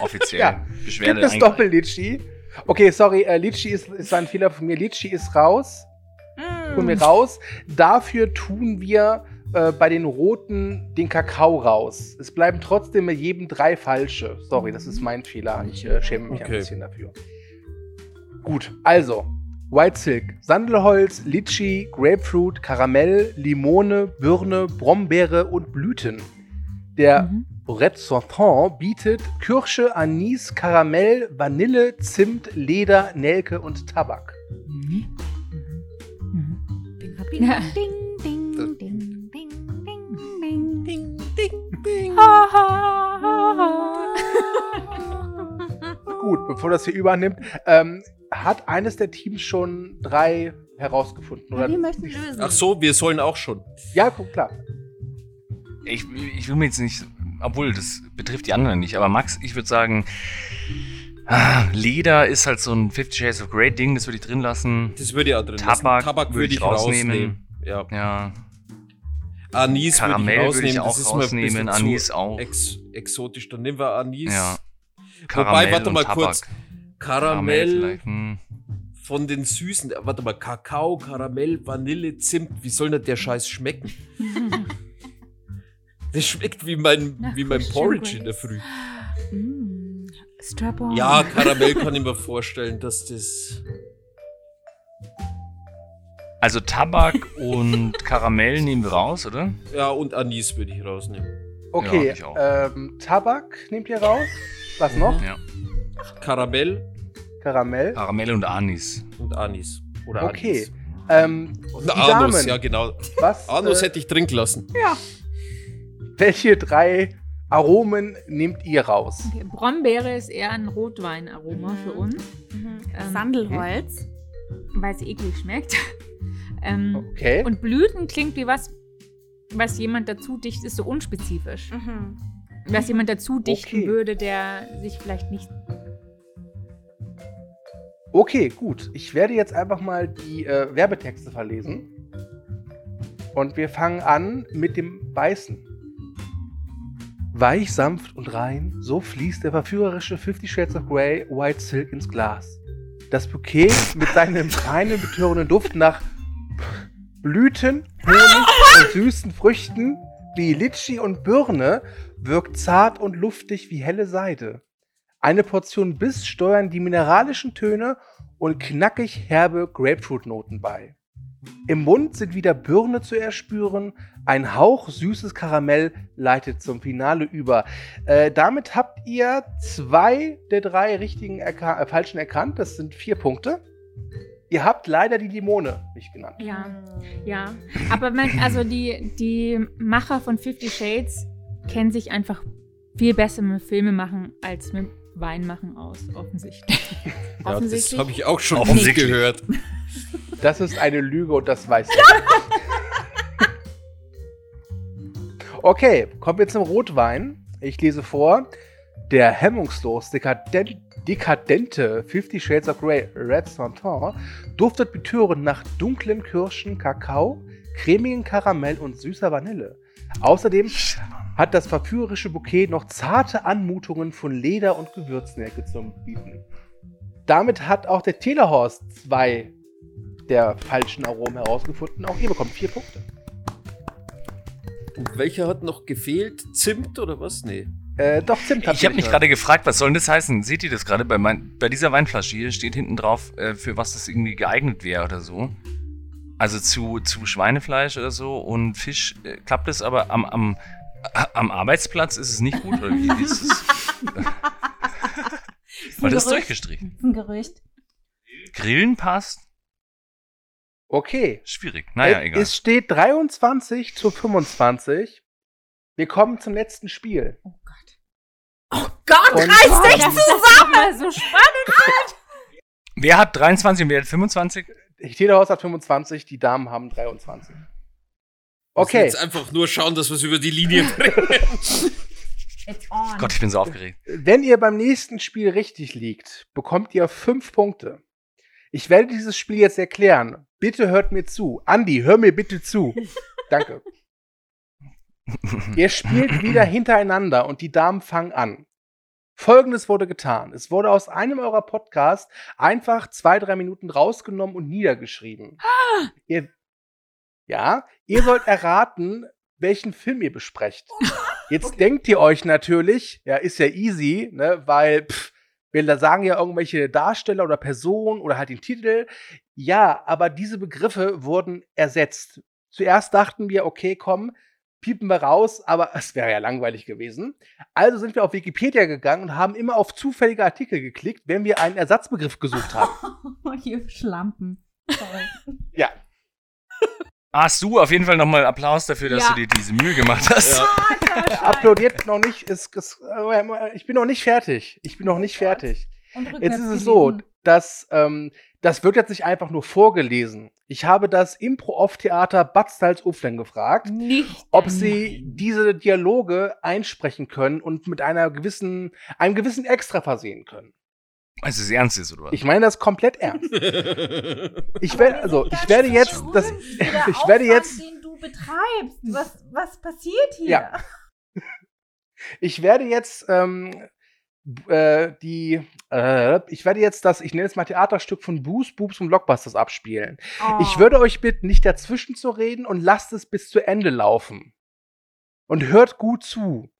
Offiziell. Ja, Beschwerde Gibt es. Doppel-Litchi? Okay, sorry, äh, Litchi ist, ist ein Fehler von mir. Litchi ist raus. Tun wir raus. Dafür tun wir äh, bei den Roten den Kakao raus. Es bleiben trotzdem bei jedem drei falsche. Sorry, das ist mein Fehler. Ich äh, schäme mich ein Okay. bisschen dafür. Gut, also. White Silk, Sandelholz, Litchi, Grapefruit, Karamell, Limone, Birne, Brombeere und Blüten. Der Mhm. Red Santon bietet Kirsche, Anis, Karamell, Vanille, Zimt, Leder, Nelke und Tabak. Mhm. Ding, ding, Ja. ding, ding, ding, ding, ding, ding. Gut, bevor das hier übernimmt, ähm, hat eines der Teams schon drei herausgefunden? Oder? Wir möchten lösen. Ach so, wir sollen auch schon. Ja, guck, klar. Ich, ich will mir jetzt nicht, obwohl das betrifft die anderen nicht, aber Max, ich würde sagen, ah, Leder ist halt so ein 50 Shades of Grey Ding, das würde ich drin lassen. Das würde ich auch drin Tabak lassen. Tabak würde würde ich rausnehmen. rausnehmen. Ja. Ja, Anis würde Karamell ich würde rausnehmen. ich auch das ist mir ein bisschen rausnehmen, zu Anis auch. Ex exotisch. Dann nehmen wir Anis. ja. Wobei, warte und mal Tabak. kurz. Karamell hm. von den Süßen. Warte mal, Kakao, Karamell, Vanille, Zimt. Wie soll denn der Scheiß schmecken? Das schmeckt wie mein, Na, wie mein Porridge in der. Früh. Mm. Ja, Karamell kann ich mir vorstellen, dass das. Also Tabak und Karamell nehmen wir raus, oder? Ja, und Anis würde ich rausnehmen. Okay, Ja, ich ähm, Tabak nehmt ihr raus. Was noch? Ja. Karamell Karamell. Karamell und Anis. und Anis. Oder Okay. Anis. Ähm, Und die Anus, Damen, ja genau. was, Anus äh, hätte ich drin gelassen. welche drei Aromen nehmt ihr raus? Okay, Brombeere ist eher ein Rotweinaroma für uns, Mhm. Ähm, Sandelholz. weil es eklig schmeckt. ähm, Okay. Und Blüten klingt wie was, was jemand dazu dichtet, ist so unspezifisch. Mhm. Was jemand dazu dichten Okay. würde, der sich vielleicht nicht. Okay, gut. Ich werde jetzt einfach mal die äh, Werbetexte verlesen. Und wir fangen an mit dem Weißen. Weich, sanft und rein, so fließt der verführerische Fifty Shades of Grey White Silk ins Glas. Das Bouquet mit seinem reinen, betörenden Duft nach Blüten, Honig und süßen Früchten wie Litschi und Birne wirkt zart und luftig wie helle Seide. Eine Portion Biss steuern die mineralischen Töne und knackig herbe Grapefruit-Noten bei. Im Mund sind wieder Birne zu erspüren, ein Hauch süßes Karamell leitet zum Finale über. Äh, damit habt ihr zwei der drei richtigen erka äh, falschen erkannt. Das sind vier Punkte. Ihr habt leider die Limone nicht genannt. Ja, ja. Aber man, also die, die Macher von Fifty Shades kennen sich einfach viel besser mit Filme machen als mit Wein machen aus, offensichtlich. Ja, das offensichtlich. habe ich auch schon oft Offensichtlich. gehört. Das ist eine Lüge und das weiß ich. Okay, kommen wir zum Rotwein. Ich lese vor. Der hemmungslos dekaden dekadente Fifty Shades of Grey Red Santon duftet betörend nach dunklen Kirschen, Kakao, cremigen Karamell und süßer Vanille. Außerdem hat das verführerische Bouquet noch zarte Anmutungen von Leder und Gewürznelke zu bieten. Damit hat auch der Telehorst zwei der falschen Aromen herausgefunden. Auch ihr bekommt vier Punkte. Und welcher hat noch gefehlt? Zimt oder was? Nee. Äh, doch, Zimt habt Ich habe mich gerade gefragt, was soll denn das heißen? Seht ihr das gerade? Bei, mein, bei dieser Weinflasche hier steht hinten drauf, äh, für was das irgendwie geeignet wäre oder so. Also zu, zu Schweinefleisch oder so und Fisch äh, klappt es, aber am, am, am Arbeitsplatz ist es nicht gut oder wie wie ist es? Weil das ist durchgestrichen. Ein Gerücht. Grillen passt? Okay. Schwierig. Naja, Äh, egal. Es steht 23 zu 25. Wir kommen zum letzten Spiel. Oh Gott. Oh Gott, Und- reiß dich das zusammen! ist so spannend. Wer hat 23 und wer hat 25? Telehaus hat 25, die Damen haben 23. Okay, Jetzt einfach nur schauen, dass wir es über die Linie bringen. Gott, ich bin so aufgeregt. wenn ihr beim nächsten Spiel richtig liegt, bekommt ihr 5 Punkte. Ich werde dieses Spiel jetzt erklären. Bitte hört mir zu. Andi, hör mir bitte zu. Danke. Ihr spielt wieder hintereinander und die Damen fangen an. Folgendes wurde getan. Es wurde aus einem eurer Podcasts einfach zwei, drei Minuten rausgenommen und niedergeschrieben. Ihr, ja, ihr sollt erraten, welchen Film ihr besprecht. Jetzt denkt ihr euch natürlich, ja, ist ja easy, ne, weil pff, wir da sagen ja irgendwelche Darsteller oder Personen oder halt den Titel. Ja, aber diese Begriffe wurden ersetzt. Zuerst dachten wir, okay, komm, piepen wir raus, aber es wäre ja langweilig gewesen. Also sind wir auf Wikipedia gegangen und haben immer auf zufällige Artikel geklickt, wenn wir einen Ersatzbegriff gesucht haben. Oh, ihr Schlampen. Sorry. Ja, Hast du auf jeden Fall nochmal Applaus dafür, dass Ja. du dir diese Mühe gemacht hast. Ja. applaudiert noch nicht. Ist, ist, äh, ich bin noch nicht fertig. Ich bin noch nicht fertig. Und Jetzt ist es so, dass ähm, das wird jetzt nicht einfach nur vorgelesen. Ich habe das Impro-Off-Theater Bad Salzuflen gefragt, Nicht. ob sie diese Dialoge einsprechen können und mit einer gewissen, einem gewissen Extra versehen können. Es ernst ist, oder was? Ich meine das komplett ernst. Ich werde, also, ich werde ist jetzt, das, der ich werde jetzt, den du betreibst. Was, was passiert hier? Ja. ich werde jetzt ähm, äh, die, äh, ich werde jetzt das, ich nenne es mal Theaterstück von Boos, Boobs und Blockbusters abspielen. Oh. Ich würde euch bitten, nicht dazwischen zu reden und lasst es bis zu Ende laufen. Und hört gut zu.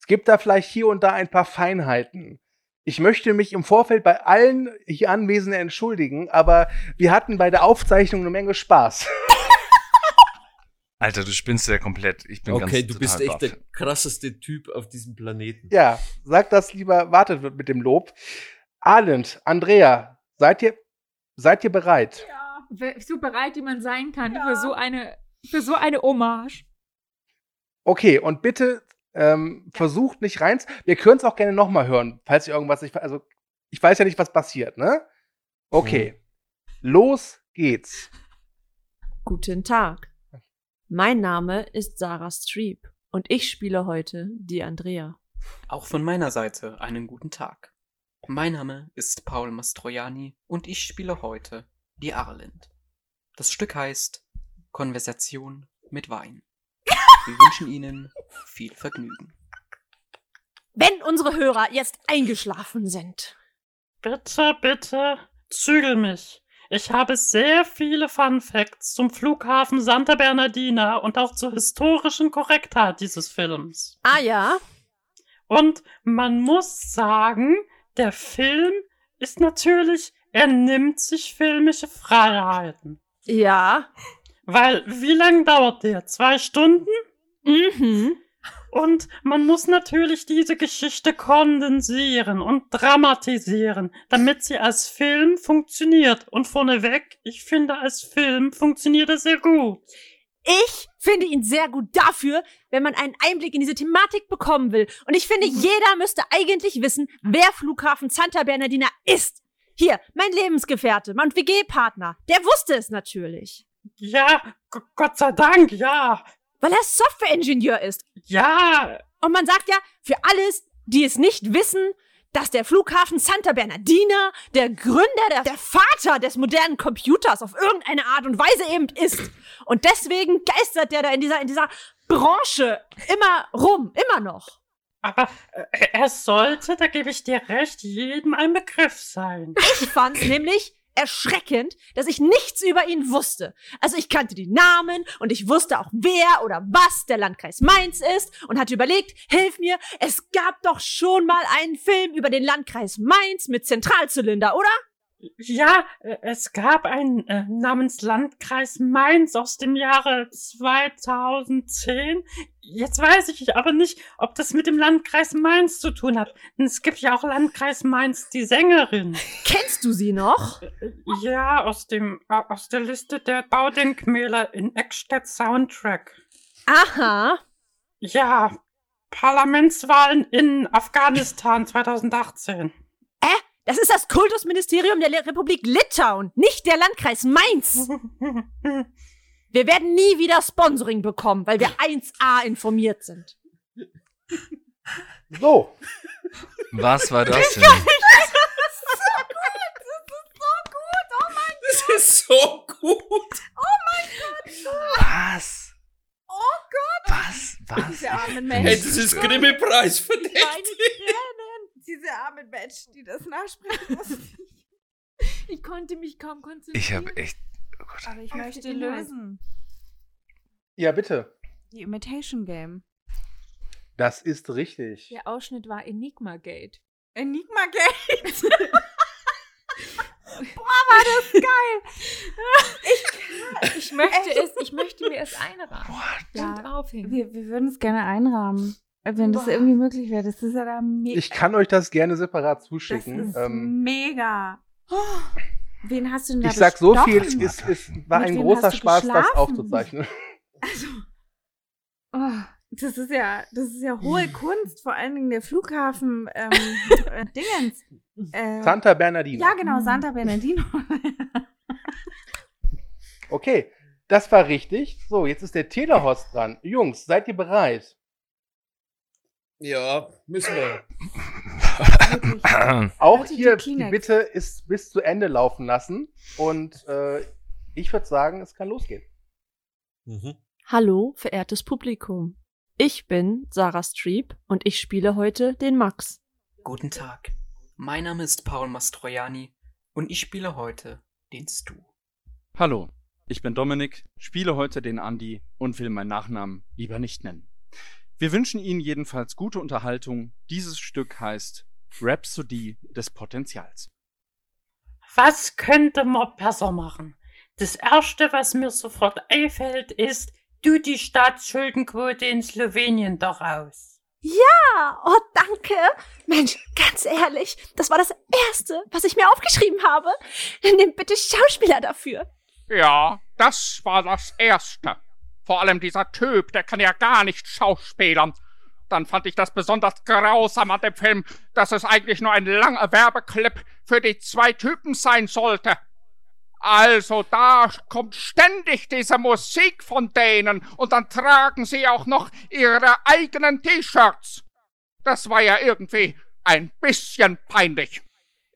Es gibt da vielleicht hier und da ein paar Feinheiten. Ich möchte mich im Vorfeld bei allen hier Anwesenden entschuldigen, aber wir hatten bei der Aufzeichnung eine Menge Spaß. Alter, du spinnst ja komplett. Ich bin ganz Okay, du bist echt der baff. krasseste Typ auf diesem Planeten. Ja, sagt das lieber, wartet mit dem Lob. Arland, Andrea, seid ihr, seid ihr bereit? W- So bereit, wie man sein kann für so eine, für so eine Hommage. Okay, und bitte ähm, versucht nicht rein. Wir können es auch gerne nochmal hören, falls ihr irgendwas nicht. Also, ich weiß ja nicht, was passiert, ne? Okay. Los geht's. Guten Tag. Mein Name ist Sarah Streep und ich spiele heute die Andrea. Auch von meiner Seite einen guten Tag. Mein Name ist Paul Mastroianni und ich spiele heute die Arlind. Das Stück heißt Konversation mit Wein. Wir wünschen Ihnen viel Vergnügen. wenn unsere Hörer jetzt eingeschlafen sind. Bitte, bitte, zügel mich. Ich habe sehr viele Fun Facts zum Flughafen Santa Bernardina und auch zur historischen Korrektheit dieses Films. Ah ja? Und man muss sagen, der Film ist natürlich, er nimmt sich filmische Freiheiten. Ja. Weil, wie lang dauert der? Zwei Stunden? Mhm. Und man muss natürlich diese Geschichte kondensieren und dramatisieren, damit sie als Film funktioniert. Und vorneweg, ich finde, als Film funktioniert er sehr gut. Ich finde ihn sehr gut dafür, wenn man einen Einblick in diese Thematik bekommen will. Und ich finde, jeder müsste eigentlich wissen, wer Flughafen Santa Bernardina ist. Hier, mein Lebensgefährte, mein WG-Partner, der wusste es natürlich. Ja, Gott sei Dank, ja. Weil er Software-Ingenieur ist. Ja. Und man sagt ja, für alles, die es nicht wissen, dass der Flughafen Santa Bernardina der Gründer, der, der Vater des modernen Computers auf irgendeine Art und Weise eben ist. Und deswegen geistert der da in dieser, in dieser Branche immer rum, immer noch. Aber äh, er sollte, da gebe ich dir recht, jedem ein Begriff sein. Ich fand's nämlich erschreckend, dass ich nichts über ihn wusste. Also ich kannte die Namen und ich wusste auch wer oder was der Landkreis Mainz ist und hatte überlegt, hilf mir, es gab doch schon mal einen Film über den Landkreis Mainz mit Zentralzylinder, oder? Ja, äh, es gab einen äh, namens Landkreis Mainz aus dem Jahre 2010. Jetzt weiß ich aber nicht, ob das mit dem Landkreis Mainz zu tun hat. Denn es gibt ja auch Landkreis Mainz, die Sängerin. Kennst du sie noch? Ja, aus dem äh, aus der Liste der Baudenkmäler in Eckstedt Soundtrack. Aha. Ja, Parlamentswahlen in Afghanistan 2018. Das ist das Kultusministerium der Le- Republik Litauen, nicht der Landkreis Mainz. Wir werden nie wieder Sponsoring bekommen, weil wir 1A informiert sind. So. Was war das denn? Das ist so gut. Was? Oh Gott. Was? Was? Diese armen Menschen. Hey, das ist Grimme-Preis verdeckt. Meine Tränen. Diese armen Menschen, die das nachsprechen mussten. Ich konnte mich kaum konzentrieren. Ich habe echt. Aber ich möchte Inhalt. lösen. Ja, bitte. Die Imitation Game. Das ist richtig. Der Ausschnitt war Enigma Gate. Enigma Gate. Boah, war das geil. Ich, Ich möchte Echt? es, ich möchte mir es einrahmen. Ja, Und aufhängen. wir, wir würden es gerne einrahmen. Wenn das irgendwie möglich wäre. Das ist ja da mega. Ich kann euch das gerne separat Das zuschicken. ist Ähm, mega. Oh, wen hast du denn da ich sag so viel, bestochen? es, es war Mit ein großer Spaß, das aufzuzeichnen. Oh, das ist ja, das ist ja hohe Kunst, vor allen Dingen der Flughafen ähm, äh, Dingens. Äh, Santa Bernardino. Ja, genau, Santa Bernardino. Okay, das war richtig. So, jetzt ist der Telehost dran. Jungs, seid ihr bereit? Ja, müssen wir. Auch die hier die. Bitte ist bis zu Ende laufen lassen. Und äh, ich würde sagen, es kann losgehen. Mhm. Hallo, verehrtes Publikum. Ich bin Sarah Streep und ich spiele heute den Max. Guten Tag. Mein Name ist Paul Mastroianni und ich spiele heute den Stu. Hallo, ich bin Dominik, spiele heute den Andi und will meinen Nachnamen lieber nicht nennen. Wir wünschen Ihnen jedenfalls gute Unterhaltung. Dieses Stück heißt Rhapsody des Potenzials. Was könnte man besser machen? Das erste, was mir sofort einfällt, ist, du die Staatsschuldenquote in Slowenien daraus. Ja, oh danke. Mensch, ganz ehrlich, das war das Erste, was ich mir aufgeschrieben habe. Nimm bitte Schauspieler dafür. Ja, das war das Erste. Vor allem dieser Typ, der kann ja gar nicht schauspielern. Dann fand ich das besonders grausam an dem Film, dass es eigentlich nur ein langer Werbeclip für die zwei Typen sein sollte. Also da kommt ständig diese Musik von denen und dann tragen sie auch noch ihre eigenen T-Shirts. Das war ja irgendwie ein bisschen peinlich.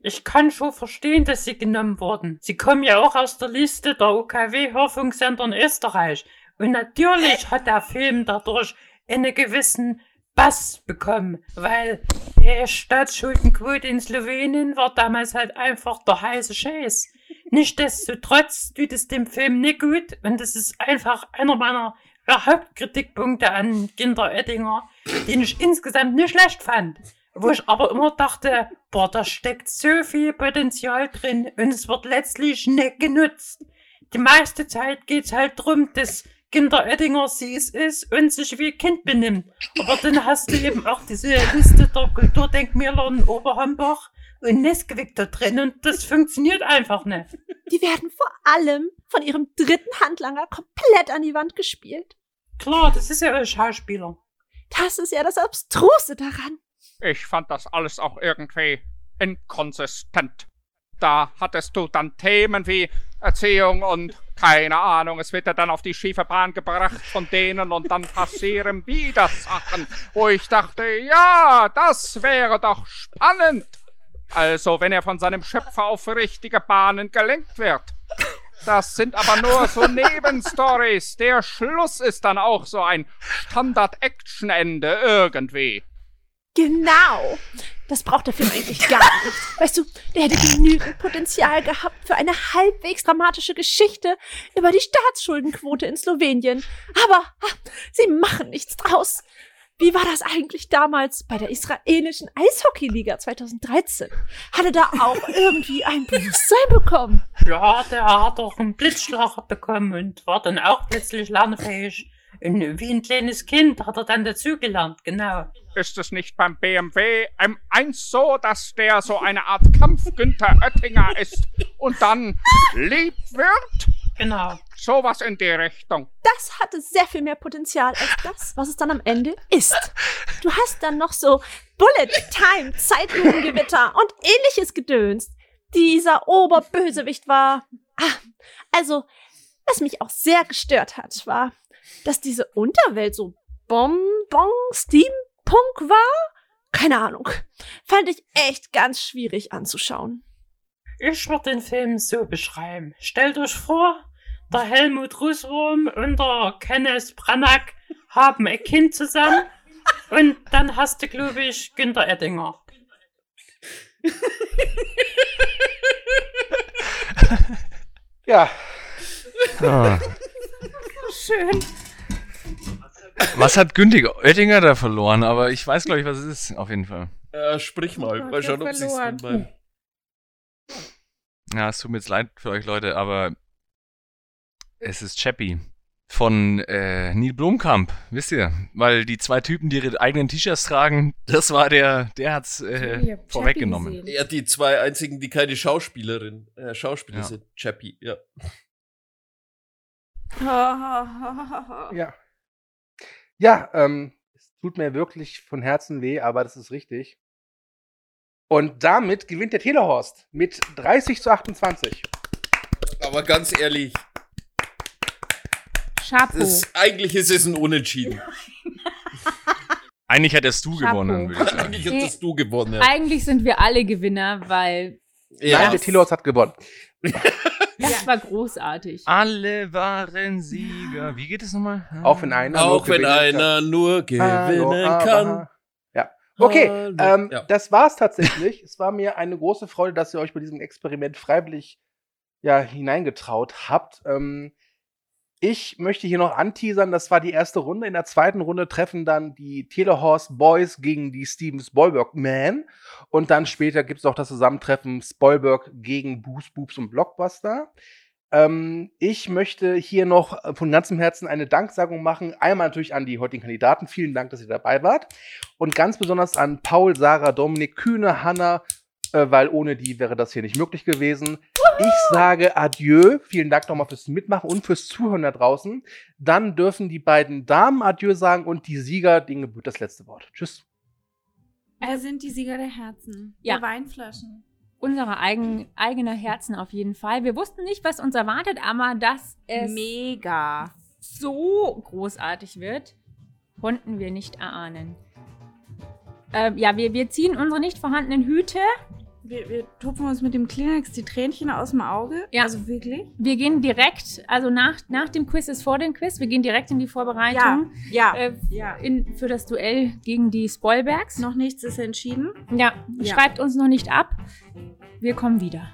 Ich kann schon verstehen, dass sie genommen wurden. Sie kommen ja auch aus der Liste der UKW-Hörfunksender in Österreich. Und natürlich hat der Film dadurch einen gewissen Bass bekommen, weil die Staatsschuldenquote in Slowenien war damals halt einfach der heiße Scheiß. Nichtsdestotrotz tut es dem Film nicht gut und das ist einfach einer meiner Hauptkritikpunkte an Kinder Oettinger, den ich insgesamt nicht schlecht fand. Wo ich aber immer dachte, boah, da steckt so viel Potenzial drin und es wird letztlich nicht genutzt. Die meiste Zeit geht's halt drum, dass Kinder Oettinger süß ist und sich wie ein Kind benimmt. Aber dann hast du eben auch diese Liste der Kulturdenkmäler in Oberhambach und Nesquik da drin und das funktioniert einfach nicht. Die werden vor allem von ihrem dritten Handlanger komplett an die Wand gespielt. Klar, das ist ja ein Schauspieler. Das ist ja das Abstruse daran. Ich fand das alles auch irgendwie inkonsistent. Da hattest du dann Themen wie Erziehung und keine Ahnung, es wird ja dann auf die schiefe Bahn gebracht von denen und dann passieren wieder Sachen, wo ich dachte, ja, das wäre doch spannend. Also, wenn er von seinem Schöpfer auf richtige Bahnen gelenkt wird. Das sind aber nur so Nebenstories. Der Schluss ist dann auch so ein Standard-Action-Ende irgendwie. Genau. Das braucht der Film eigentlich gar nicht. Weißt du, der hätte genügend Potenzial gehabt für eine halbwegs dramatische Geschichte über die Staatsschuldenquote in Slowenien. Aber ah, sie machen nichts draus. Wie war das eigentlich damals bei der israelischen Eishockeyliga 2013? Hatte da auch irgendwie ein Bewusstsein bekommen? Ja, der hat doch einen Blitzschlag bekommen und war dann auch plötzlich lernfähig. Wie ein kleines Kind hat er dann dazugelernt, genau. Ist es nicht beim BMW M1 so, dass der so eine Art Kampf-Günther Oettinger ist und dann lieb wird? Genau. Sowas in die Richtung. Das hatte sehr viel mehr Potenzial als das, was es dann am Ende ist. Du hast dann noch so Bullet Time, Zeitlupengewitter und ähnliches Gedöns. Dieser Oberbösewicht war. Ah, also, was mich auch sehr gestört hat, war, dass diese Unterwelt so Bonbon Steampunk war. Keine Ahnung. Fand ich echt ganz schwierig anzuschauen. Ich würde den Film so beschreiben. Stellt euch vor, der Helmut Russwurm und der Kenneth Branagh haben ein Kind zusammen und dann hast du, glaube ich, Günter Ettinger. ja. Ah. Schön. Was hat Günter Oettinger da verloren? Aber ich weiß, glaube ich, was es ist, auf jeden Fall. Äh, sprich mal, mal schauen, ob sie es beim. Ja, es tut mir jetzt leid für euch Leute, aber es ist Chappie von äh, Neil Blomkamp, wisst ihr? Weil die zwei Typen, die ihre eigenen T-Shirts tragen, das war der, der hat's äh, vorweggenommen. Ja, die zwei einzigen, die keine Schauspielerin, äh, Schauspieler Ja. sind. Chappie, ja. Ja. Ja, ähm, es tut mir wirklich von Herzen weh, aber das ist richtig. Und damit gewinnt der Telehorst mit 30 zu 28. Aber ganz ehrlich, Chapeau. das, eigentlich ist es ein Unentschieden. Eigentlich hättest du Chapeau. gewonnen, würde ich sagen. eigentlich hättest du gewonnen. Ja. Eigentlich sind wir alle Gewinner, weil Nein, der Telehorst hat gewonnen. das war großartig. Alle waren Sieger. Wie geht es nochmal? Auch wenn einer Auch nur wenn gewinnen kann. einer nur gewinnen Hallo, aber- kann. Ja. Okay, ähm, Ja. das war's tatsächlich. es war mir eine große Freude, dass ihr euch bei diesem Experiment freiwillig ja, hineingetraut habt. Ähm, ich möchte hier noch anteasern, das war die erste Runde. In der zweiten Runde treffen dann die Telehorst Boys gegen die Steven Spielberg Man. Und dann später gibt es auch das Zusammentreffen Spielberg gegen Boos, Boobs und Blockbuster. Ähm, ich möchte hier noch von ganzem Herzen eine Danksagung machen. Einmal natürlich an die heutigen Kandidaten. Vielen Dank, dass ihr dabei wart. Und ganz besonders an Paul, Sarah, Dominik, Kühne, Hanna, äh, weil ohne die wäre das hier nicht möglich gewesen. Ich sage Adieu. Vielen Dank nochmal fürs Mitmachen und fürs Zuhören da draußen. Dann dürfen die beiden Damen Adieu sagen und die Sieger, denen gebührt das letzte Wort. Tschüss. Er sind die Sieger der Herzen. Ja. Der Weinflaschen. Unsere eigen, eigene Herzen auf jeden Fall. Wir wussten nicht, was uns erwartet, aber dass es Mega. so großartig wird, konnten wir nicht erahnen. Ähm, ja, wir, wir ziehen unsere nicht vorhandenen Hüte Wir, wir tupfen uns mit dem Kleenex die Tränchen aus dem Auge. Ja. Also wirklich? Wir gehen direkt, also nach, nach dem Quiz ist vor dem Quiz, wir gehen direkt in die Vorbereitung Ja. äh, Ja. in, für das Duell gegen die Spoilbergs. Noch nichts ist entschieden. Ja, Ja. schreibt uns noch nicht ab. Wir kommen wieder.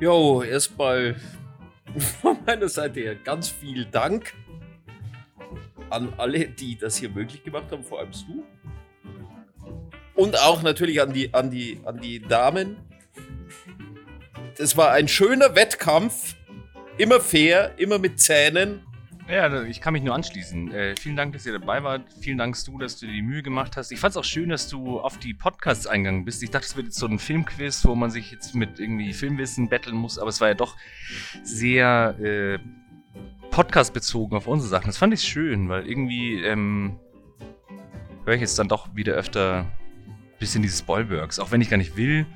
Jo, erstmal von meiner Seite her ganz viel Dank an alle, die das hier möglich gemacht haben, vor allem du. Und auch natürlich an die, an die, an die Damen. Das war ein schöner Wettkampf. Immer fair, immer mit Zähnen. Ja, ich kann mich nur anschließen. Äh, vielen Dank, dass ihr dabei wart. Vielen Dank, Stu, dass du dir die Mühe gemacht hast. Ich fand es auch schön, dass du auf die Podcasts eingegangen bist. Ich dachte, es wird jetzt so ein Filmquiz, wo man sich jetzt mit irgendwie Filmwissen betteln muss, aber es war ja doch sehr äh, Podcast-bezogen auf unsere Sachen. Das fand ich schön, weil irgendwie ähm, höre ich jetzt dann doch wieder öfter bisschen diese Spoilbergs. Auch wenn ich gar nicht will,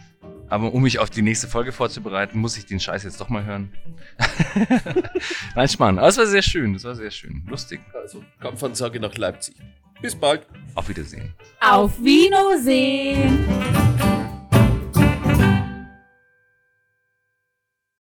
aber um mich auf die nächste Folge vorzubereiten, muss ich den Scheiß jetzt doch mal hören. Nein, Schmarrn. Aber es war sehr schön. Das war sehr schön. Lustig. Also, Kampfansage nach Leipzig. Bis bald. Auf Wiedersehen. Auf Wiedersehen!